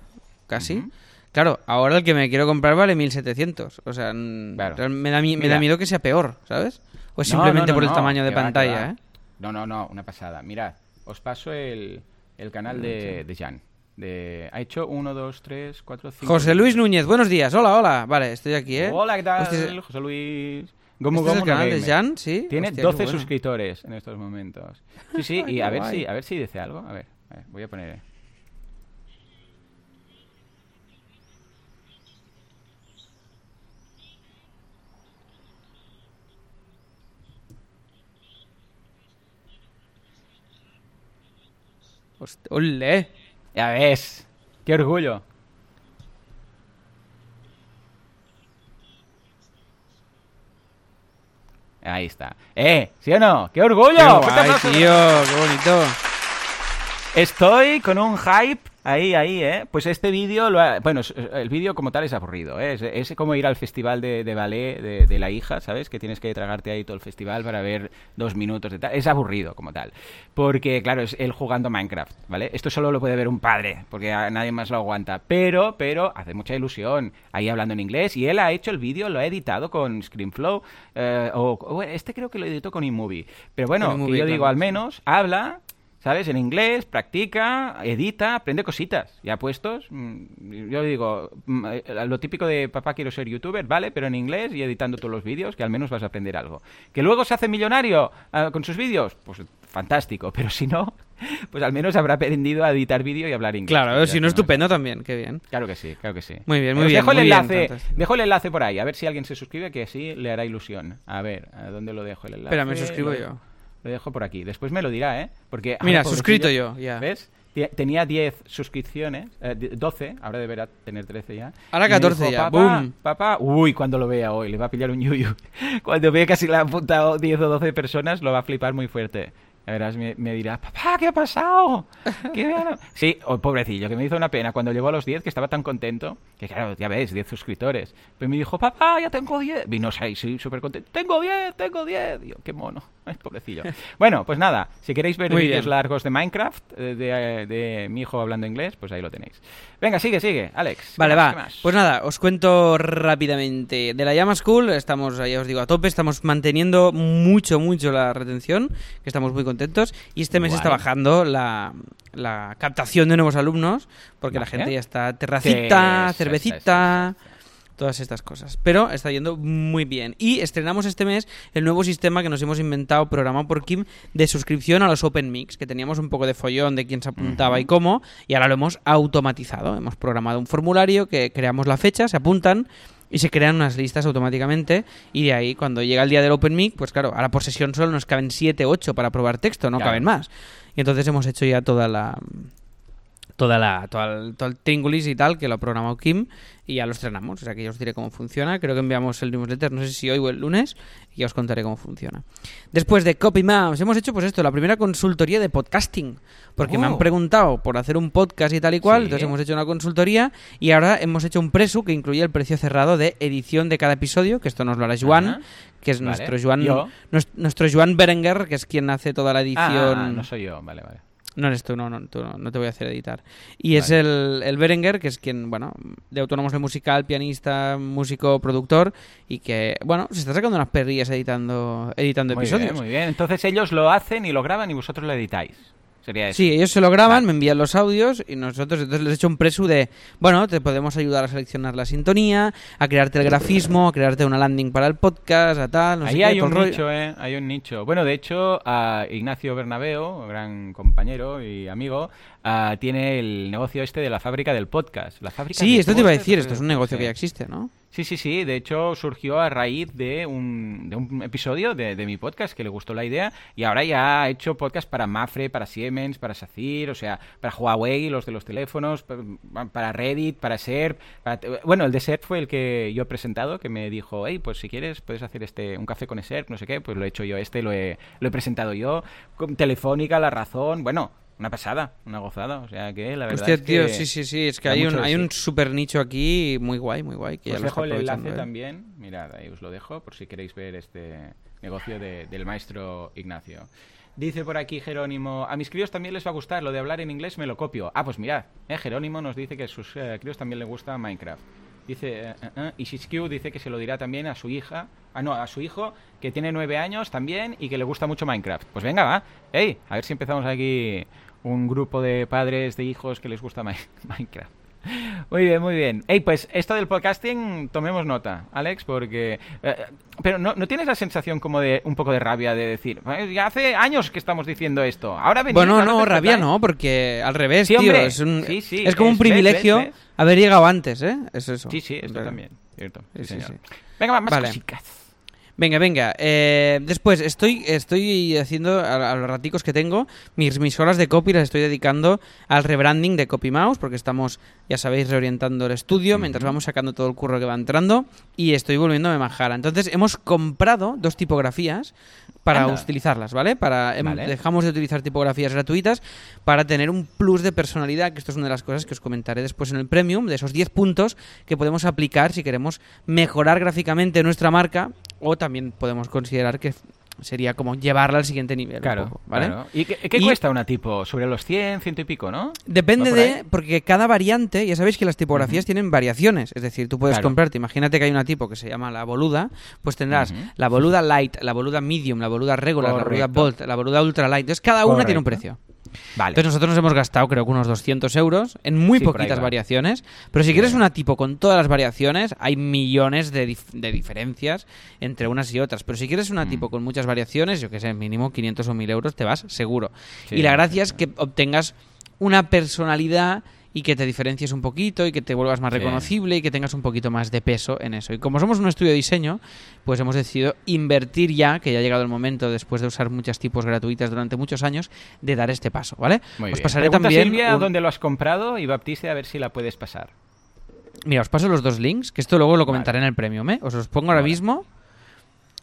Casi. Ujú. Claro, ahora el que me quiero comprar vale 1.700. O sea, Claro. me, da, mi- me da miedo que sea peor, ¿sabes? O es No, simplemente no, no, por el tamaño de va, pantalla, va. ¿eh? No, no, no, una pasada. Mirad, os paso el, el canal de, de Jan. De, ha hecho 1, 2, 3, 4, 5. José Luis Núñez, buenos días. Hola, hola. Vale, estoy aquí, ¿eh? Hola, ¿qué tal? Hostia, José Luis. ¿Este Gomu es el no canal de. Jan? Sí. Tiene Hostia, qué 12 bueno. suscriptores en estos momentos. Sí, sí, y a ver si, a ver si dice algo. A ver, a ver, voy a poner. eh. ¡Ole! Ya ves. Qué orgullo. Ahí está. ¡Eh! ¿Sí o no? ¡Qué orgullo! ¡Qué ¡Fuerte guay, tío! ¡Qué bonito! Estoy con un hype ahí, ahí, ¿eh? Pues este vídeo, lo ha- bueno, el vídeo como tal es aburrido, ¿eh? Es, es como ir al festival de, de ballet de, de la hija, ¿sabes? Que tienes que tragarte ahí todo el festival para ver dos minutos de tal. Es aburrido como tal. Porque, claro, es él jugando Minecraft, ¿vale? Esto solo lo puede ver un padre, porque a nadie más lo aguanta. Pero, pero, hace mucha ilusión ahí hablando en inglés. Y él ha hecho el vídeo, lo ha editado con ScreenFlow. eh, o, o este creo que lo editó con iMovie. Pero bueno, que yo digo, al menos habla ¿Sabes? En inglés, practica, edita, aprende cositas. Ya puestos, mm, yo digo, mm, eh, lo típico de papá quiero ser youtuber, ¿vale? Pero en inglés y editando todos los vídeos, que al menos vas a aprender algo. ¿Que luego se hace millonario ah, con sus vídeos? Pues fantástico, pero si no, pues al menos habrá aprendido a editar vídeo y hablar inglés. Claro, si no, estupendo también. Qué bien. Claro que sí, claro que sí. Muy bien, muy Os bien, Dejo el muy bien, enlace, fantástico. dejo el enlace por ahí, a ver si alguien se suscribe, que así le hará ilusión. A ver, ¿a dónde lo dejo el enlace? Espera, me suscribo yo. Lo dejo por aquí. Después me lo dirá, ¿eh? Porque Mira, suscrito yo, ya. ¿Ves? Tenía 10 suscripciones, eh, di- 12, ahora deberá tener 13 ya. Ahora Y me 14 dijo, ya, Papá, boom. papá, uy, cuando lo vea hoy, le va a pillar un yuyu. Cuando vea que si le han apuntado 10 o 12 personas, lo va a flipar muy fuerte. La verdad, me, me dirá, papá, ¿qué ha pasado? ¿Qué me ha-?" Sí, oh, pobrecillo, que me hizo una pena cuando llegó a los 10, que estaba tan contento, que claro, ya ves, 10 suscriptores. Pero me dijo, papá, ya tengo 10. Vino ahí, sí, súper contento, tengo 10, tengo 10. Digo, qué mono, Ay, pobrecillo. bueno, pues nada, si queréis ver vídeos largos de Minecraft, eh, de, de mi hijo hablando inglés, pues ahí lo tenéis. Venga, sigue, sigue, Alex. ¿qué Vale, más, va. Pues nada, os cuento rápidamente. De la Llama School estamos, ya os digo, a tope. Estamos manteniendo mucho, mucho la retención, que estamos muy contentos. Y este mes Guay. está bajando la, la captación de nuevos alumnos, porque la gente ya está terracita, Sí, sí, cervecita... Todas estas cosas. Pero está yendo muy bien. Y estrenamos este mes el nuevo sistema que nos hemos inventado, programado por Kim, de suscripción a los Open Mix, que teníamos un poco de follón de quién se apuntaba y cómo, y ahora lo hemos automatizado. Hemos programado un formulario que creamos la fecha, se apuntan y se crean unas listas automáticamente y de ahí cuando llega el día del Open Mic, pues claro, ahora por sesión solo nos caben 7, 8 para probar texto, no Claro. caben más. Y entonces hemos hecho ya toda la toda la toda todo el tringulis y tal que lo ha programado Kim y ya lo estrenamos, o sea que ya os diré cómo funciona. Creo que enviamos el newsletter, no sé si hoy o el lunes, y ya os contaré cómo funciona. Después de Copy Mouse, hemos hecho pues esto, la primera consultoría de podcasting, porque me Oh. han preguntado por hacer un podcast y tal y cual, Sí. entonces hemos hecho una consultoría y ahora hemos hecho un presu que incluye el precio cerrado de edición de cada episodio, que esto nos lo hará Joan, Ajá. que es Vale. nuestro Joan, Yo. nues- nuestro Joan Berenguer, que es quien hace toda la edición. Ah, no soy yo, vale, vale. No eres tú, no, no, tú no, no te voy a hacer editar. Y es el, el Berenguer, que es quien, bueno, de autónomos de musical, pianista, músico, productor, y que, bueno, se está sacando unas perrillas editando, editando Muy episodios. bien, muy bien. Entonces ellos lo hacen y lo graban y vosotros lo editáis. Sería eso. Sí, ellos se lo graban, me envían los audios y nosotros entonces les he hecho un presu de, bueno, te podemos ayudar a seleccionar la sintonía, a crearte el grafismo, a crearte una landing para el podcast, a tal, no Ahí hay un rollo. nicho, ¿eh? Hay un nicho. Bueno, de hecho, a Ignacio Bernabeo, gran compañero y amigo, ah, tiene el negocio este de la fábrica del podcast. La fábrica Sí, esto te iba a decir, esto es un sí. negocio que ya existe, ¿no? Sí, sí, sí. De hecho, surgió a raíz de un, de un episodio de, de mi podcast que le gustó la idea y ahora ya ha hecho podcast para Mafre, para Siemens, para Sacir, o sea, para Huawei, los de los teléfonos, pa- para Reddit, para SERP. para- bueno, el de SERP fue el que yo he presentado, que me dijo, hey, pues si quieres puedes hacer este un café con SERP, no sé qué, pues lo he hecho yo este, lo he, lo he presentado yo. Con Telefónica, La Razón, bueno, una pasada, una gozada, o sea que la verdad Hostia, es que tío, sí, sí, sí, es que hay un, hay un super nicho aquí muy guay, muy guay. Que Os dejo el enlace ¿eh? también. Mirad, ahí os lo dejo por si queréis ver este negocio de- del maestro Ignacio. Dice por aquí Jerónimo, a mis críos también les va a gustar, lo de hablar en inglés me lo copio. Ah, pues mirad, eh, Jerónimo nos dice que a sus eh, críos también les gusta Minecraft. Dice, eh, eh, y Shishkyu dice que se lo dirá también a su hija, ah no, a su hijo, que tiene nueve años también y que le gusta mucho Minecraft. Pues venga, va, hey, a ver si empezamos aquí un grupo de padres, de hijos que les gusta Mi- Minecraft. Muy bien, muy bien. Ey, pues esto del podcasting, tomemos nota, Alex, porque... eh, pero ¿no, ¿no tienes la sensación como de un poco de rabia de decir, "Eh, ya hace años que estamos diciendo esto, ahora venís, Bueno, no, rabia tocáis". no, porque al revés, Sí, tío. hombre. Es, un- Sí, sí, es como un es- privilegio ves, ves. haber llegado antes, ¿eh? Es eso. Sí, sí, esto también, cierto. Sí, Sí, sí, señor. Venga, más Vale. cositas. Venga, venga. eh, después, estoy, estoy haciendo, a, a los raticos que tengo, mis, mis horas de copy las estoy dedicando al rebranding de Copy Mouse, porque estamos, ya sabéis, reorientando el estudio mientras vamos sacando todo el curro que va entrando y estoy volviéndome majara. Entonces, hemos comprado dos tipografías para Anda. utilizarlas, ¿vale? Para em- Vale. Dejamos de utilizar tipografías gratuitas para tener un plus de personalidad, que esto es una de las cosas que os comentaré después en el Premium, de esos 10 puntos que podemos aplicar si queremos mejorar gráficamente nuestra marca o también podemos considerar que sería como llevarla al siguiente nivel. un Claro, poco, ¿vale? claro. ¿Y qué, qué Y- cuesta una tipo? Sobre los 100, ciento y pico, ¿no? Depende ¿Va por de, porque cada variante, ya sabéis que las tipografías tienen variaciones, es decir, tú puedes Claro. comprarte, imagínate que hay una tipo que se llama la boluda, pues tendrás la boluda light, la boluda medium, la boluda regular, la boluda bold, la boluda ultra light, entonces cada una tiene un precio. Vale. Entonces nosotros nos hemos gastado creo que unos 200 euros en muy Sí, poquitas va. variaciones. Pero si quieres una tipo con todas las variaciones, hay millones de, dif- de diferencias entre unas y otras. Pero si quieres una Mm. tipo con muchas variaciones, yo que sé, mínimo 500 o 1000 euros, te vas seguro. Sí, y la gracia es que obtengas una personalidad y que te diferencies un poquito y que te vuelvas más Sí. reconocible y que tengas un poquito más de peso en eso. Y como somos un estudio de diseño, pues hemos decidido invertir ya, que ya ha llegado el momento, después de usar muchas tipos gratuitas durante muchos años, de dar este paso, ¿vale? Muy Os bien. pasaré Pregunta también Silvia un- dónde lo has comprado y Baptiste a ver si la puedes pasar. Mira, os paso los dos links, que esto luego lo Vale. comentaré en el premium, ¿eh? Os los pongo ahora mismo.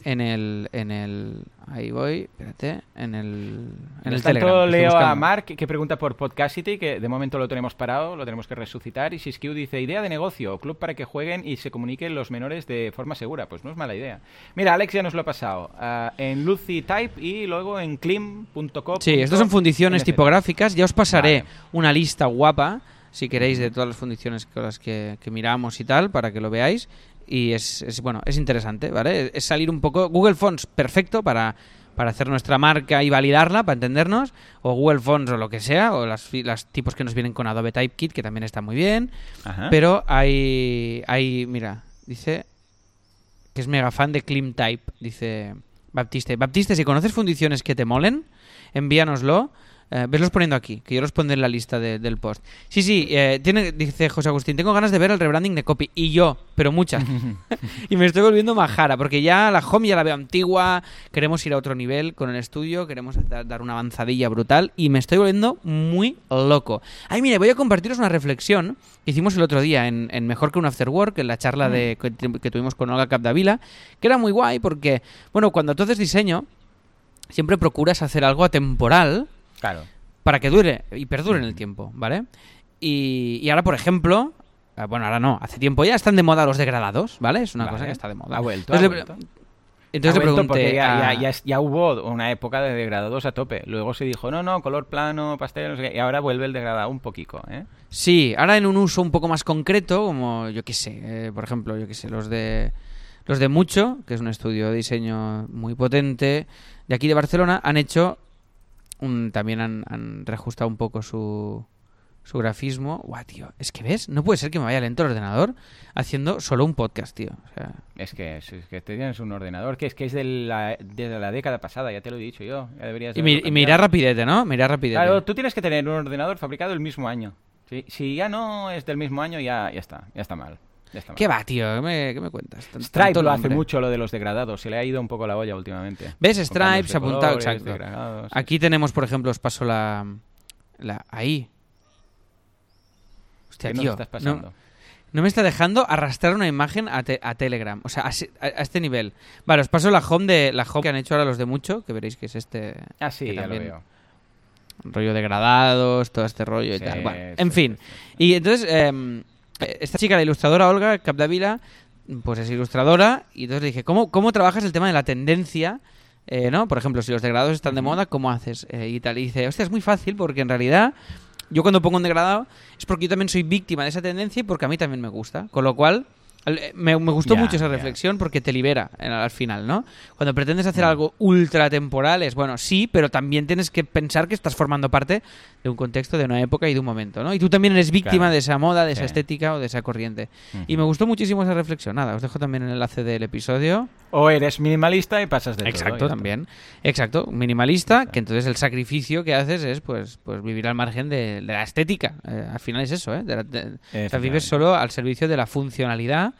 En el, en el, ahí voy, espérate, en el, en el Telegram. tanto, leo a. Mark que pregunta por Podcastity, que de momento lo tenemos parado, lo tenemos que resucitar. Y Siskiu dice, idea de negocio, club para que jueguen y se comuniquen los menores de forma segura. Pues no es mala idea. Mira, Alex ya nos lo ha pasado. ah, en Lucy Type y luego en clim.com. Sí, estas son fundiciones tipográficas. Ya os pasaré Vale. una lista guapa, si queréis, de todas las fundiciones con las que, que miramos y tal, para que lo veáis. Y es, es, bueno, es interesante, ¿vale? Es salir un poco. Google Fonts, perfecto para, para hacer nuestra marca y validarla, para entendernos. O Google Fonts o lo que sea, o las, tipos que nos vienen con Adobe Typekit, que también está muy bien. Ajá. Pero hay, hay, mira, dice que es mega fan de Clean Type, dice Baptiste. Baptiste, si conoces fundiciones que te molen, envíanoslo. Eh, veslos poniendo aquí, que yo los pondré en la lista de- del post. Sí, sí, eh, tiene, dice José Agustín, tengo ganas de ver el rebranding de Copy. Y yo, pero muchas. y me estoy volviendo majara, porque ya la home ya la veo antigua, queremos ir a otro nivel con el estudio, queremos da- dar una avanzadilla brutal y me estoy volviendo muy loco. Ay, mire, voy a compartiros una reflexión que hicimos el otro día en, en Mejor que un After Work, en la charla de, que, que tuvimos con Olga Capdavila, que era muy guay porque, bueno, cuando tú haces diseño, siempre procuras hacer algo atemporal Claro. para que dure y perdure en el tiempo, ¿vale? Y, y ahora, por ejemplo, ah, bueno, ahora no, hace tiempo ya están de moda los degradados, ¿ale? Es una Vale. cosa que está de moda. Ha vuelto, Entonces, ha le- vuelto. entonces Ha le vuelto pregunté porque ya, a- ya- ya es- ya hubo una época de degradados a tope. Luego se dijo, no, no, color plano, pastel, no sé qué. Y ahora vuelve el degradado un poquito, ¿eh? Sí, ahora en un uso un poco más concreto, como yo qué sé, eh, por ejemplo, yo qué sé, los de los de Mucho, que es un estudio de diseño muy potente de aquí de Barcelona, han hecho un también han, han reajustado un poco su su grafismo. Guau, tío, es que ves, no puede ser que me vaya lento el ordenador haciendo solo un podcast, tío. O sea, Es que, es, es que te tienes un ordenador que es que es de la, de la década pasada, ya te lo he dicho yo. Ya deberías y, mi- y mira rapidete, ¿no? Mira rapidete. Claro, tú tienes que tener un ordenador fabricado el mismo año. Si, si ya no es del mismo año, ya, ya está, ya está mal. ¿Qué va, tío? ¿Qué me, qué me cuentas? Stripe lo hace mucho lo de los degradados, se le ha ido un poco la olla últimamente. ¿Ves? Stripe se apuntado, exacto. degradados, Aquí tenemos, por ejemplo, os paso la. la ahí. Hostia, ¿Qué nos tío. estás pasando? no me está dejando arrastrar una imagen a, te- a Telegram. O sea, a, a- a este nivel. Vale, os paso la home de la home que han hecho ahora los de mucho, que veréis que es este Ah, sí, ya lo también- veo. rollo degradados, todo este rollo y tal. Bueno, sí, en fin. sí. Y entonces, eh, esta chica, la ilustradora Olga Capdavila, pues es ilustradora, y entonces le dije, ¿cómo, cómo trabajas el tema de la tendencia? Eh, ¿no? Por ejemplo, si los degradados están de moda, ¿cómo haces? Eh, y tal. Y dice, hostia, es muy fácil porque en realidad yo cuando pongo un degradado es porque yo también soy víctima de esa tendencia y porque a mí también me gusta. Con lo cual, al- eh, me, me gustó mucho esa reflexión porque te libera en- al final, ¿no? Cuando pretendes hacer algo ultra temporal es, bueno, sí, pero también tienes que pensar que estás formando parte de un contexto, de una época y de un momento, ¿no? Y tú también eres víctima Claro. de esa moda, de esa estética o de esa corriente. Y me gustó muchísimo esa reflexión. Nada, os dejo también el enlace del episodio. O eres minimalista y pasas de. Exacto, también. Exacto, minimalista, que entonces el sacrificio que haces es pues, pues vivir al margen de, de la estética. Eh, al final es eso, ¿eh? De la- de- o sea, vives solo al servicio de la funcionalidad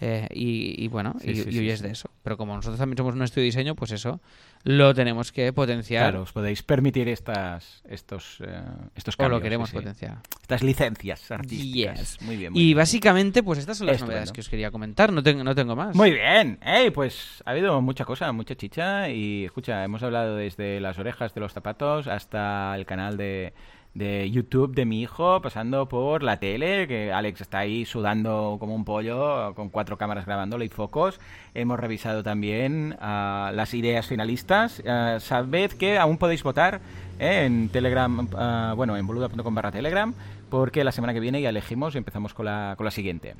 eh, y, y bueno, Sí, y, sí, y huyes de eso. Pero como nosotros también somos un estudio de diseño, pues eso lo tenemos que potenciar Claro, os podéis permitir estas, estos, eh, estos o cambios. lo queremos sí, sí. potenciar. Estas licencias artísticas. Yes. Muy bien. Muy Y bien. básicamente, pues estas son las novedades que os quería comentar. No tengo, no tengo más. Muy bien. Ey, pues ha habido mucha cosa, mucha chicha. Y escucha, hemos hablado desde las orejas de los zapatos hasta el canal de, de YouTube de mi hijo, pasando por la tele, que Alex está ahí sudando como un pollo, con cuatro cámaras grabándolo y focos. Hemos revisado también ah, las ideas finalistas. Ah, sabed que aún podéis votar eh, en Telegram, ah, bueno, en boluda.com barra Telegram, porque la semana que viene ya elegimos y empezamos con la, con la siguiente.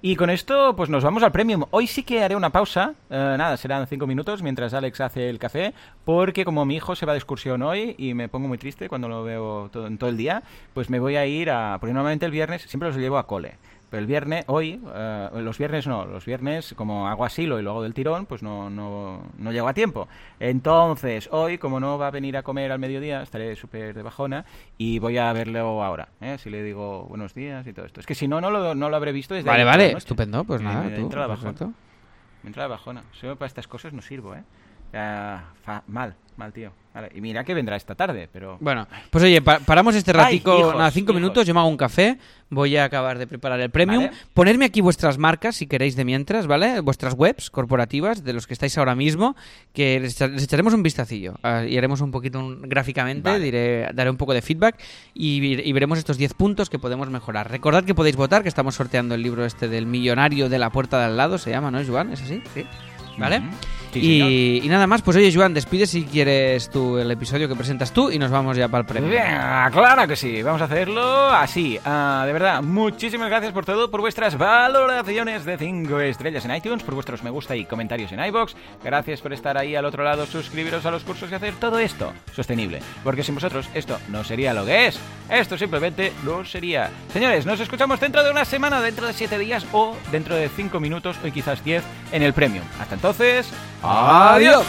Y con esto, pues nos vamos al premium. Hoy sí que haré una pausa, eh, nada, serán cinco minutos mientras Alex hace el café, porque como mi hijo se va de excursión hoy y me pongo muy triste cuando lo veo todo, en todo el día, pues me voy a ir a. Porque normalmente el viernes siempre los llevo a cole. Pero el viernes, hoy, eh, los viernes no, los viernes como hago asilo y luego del tirón, pues no, no, no llego a tiempo. Entonces, hoy, como no va a venir a comer al mediodía, estaré súper de bajona y voy a verlo ahora, ¿eh? si le digo buenos días y todo esto. Es que si no, no lo, no lo habré visto desde Vale, vale, estupendo. Pues Me- nada, me tú, entra la bajona. Me entra la bajona. Yo para estas cosas no sirvo, ¿eh? Fa- mal, mal, tío. Vale, Y mira que vendrá esta tarde, pero... Bueno, pues oye, pa- paramos este Ay, ratico, hijos, nada, cinco hijos. minutos, yo me hago un café, voy a acabar de preparar el premium, Vale. ponerme aquí vuestras marcas, si queréis, de mientras, ¿vale? Vuestras webs corporativas, de los que estáis ahora mismo, que les, echa- les echaremos un vistacillo ah, y haremos un poquito un- gráficamente, Vale. diré, daré un poco de feedback y, y veremos estos 10 puntos que podemos mejorar. Recordad que podéis votar, que estamos sorteando el libro este del millonario de la puerta de al lado, se llama, ¿no, Joan? ¿Es así? Sí. ¿Vale? Ujú. Sí, y, y nada más, pues oye, Joan, despide si quieres tú el episodio que presentas tú y nos vamos ya para el premio. Venga, claro que sí, vamos a hacerlo así. Ah, de verdad, muchísimas gracias por todo, por vuestras valoraciones de 5 estrellas en iTunes, por vuestros me gusta y comentarios en iBox. Gracias por estar ahí al otro lado, suscribiros a los cursos y hacer todo esto sostenible. Porque sin vosotros esto no sería lo que es. Esto simplemente no sería. Señores, nos escuchamos dentro de una semana, dentro de 7 días o dentro de 5 minutos o quizás 10 en el Premium. Hasta entonces, Adiós.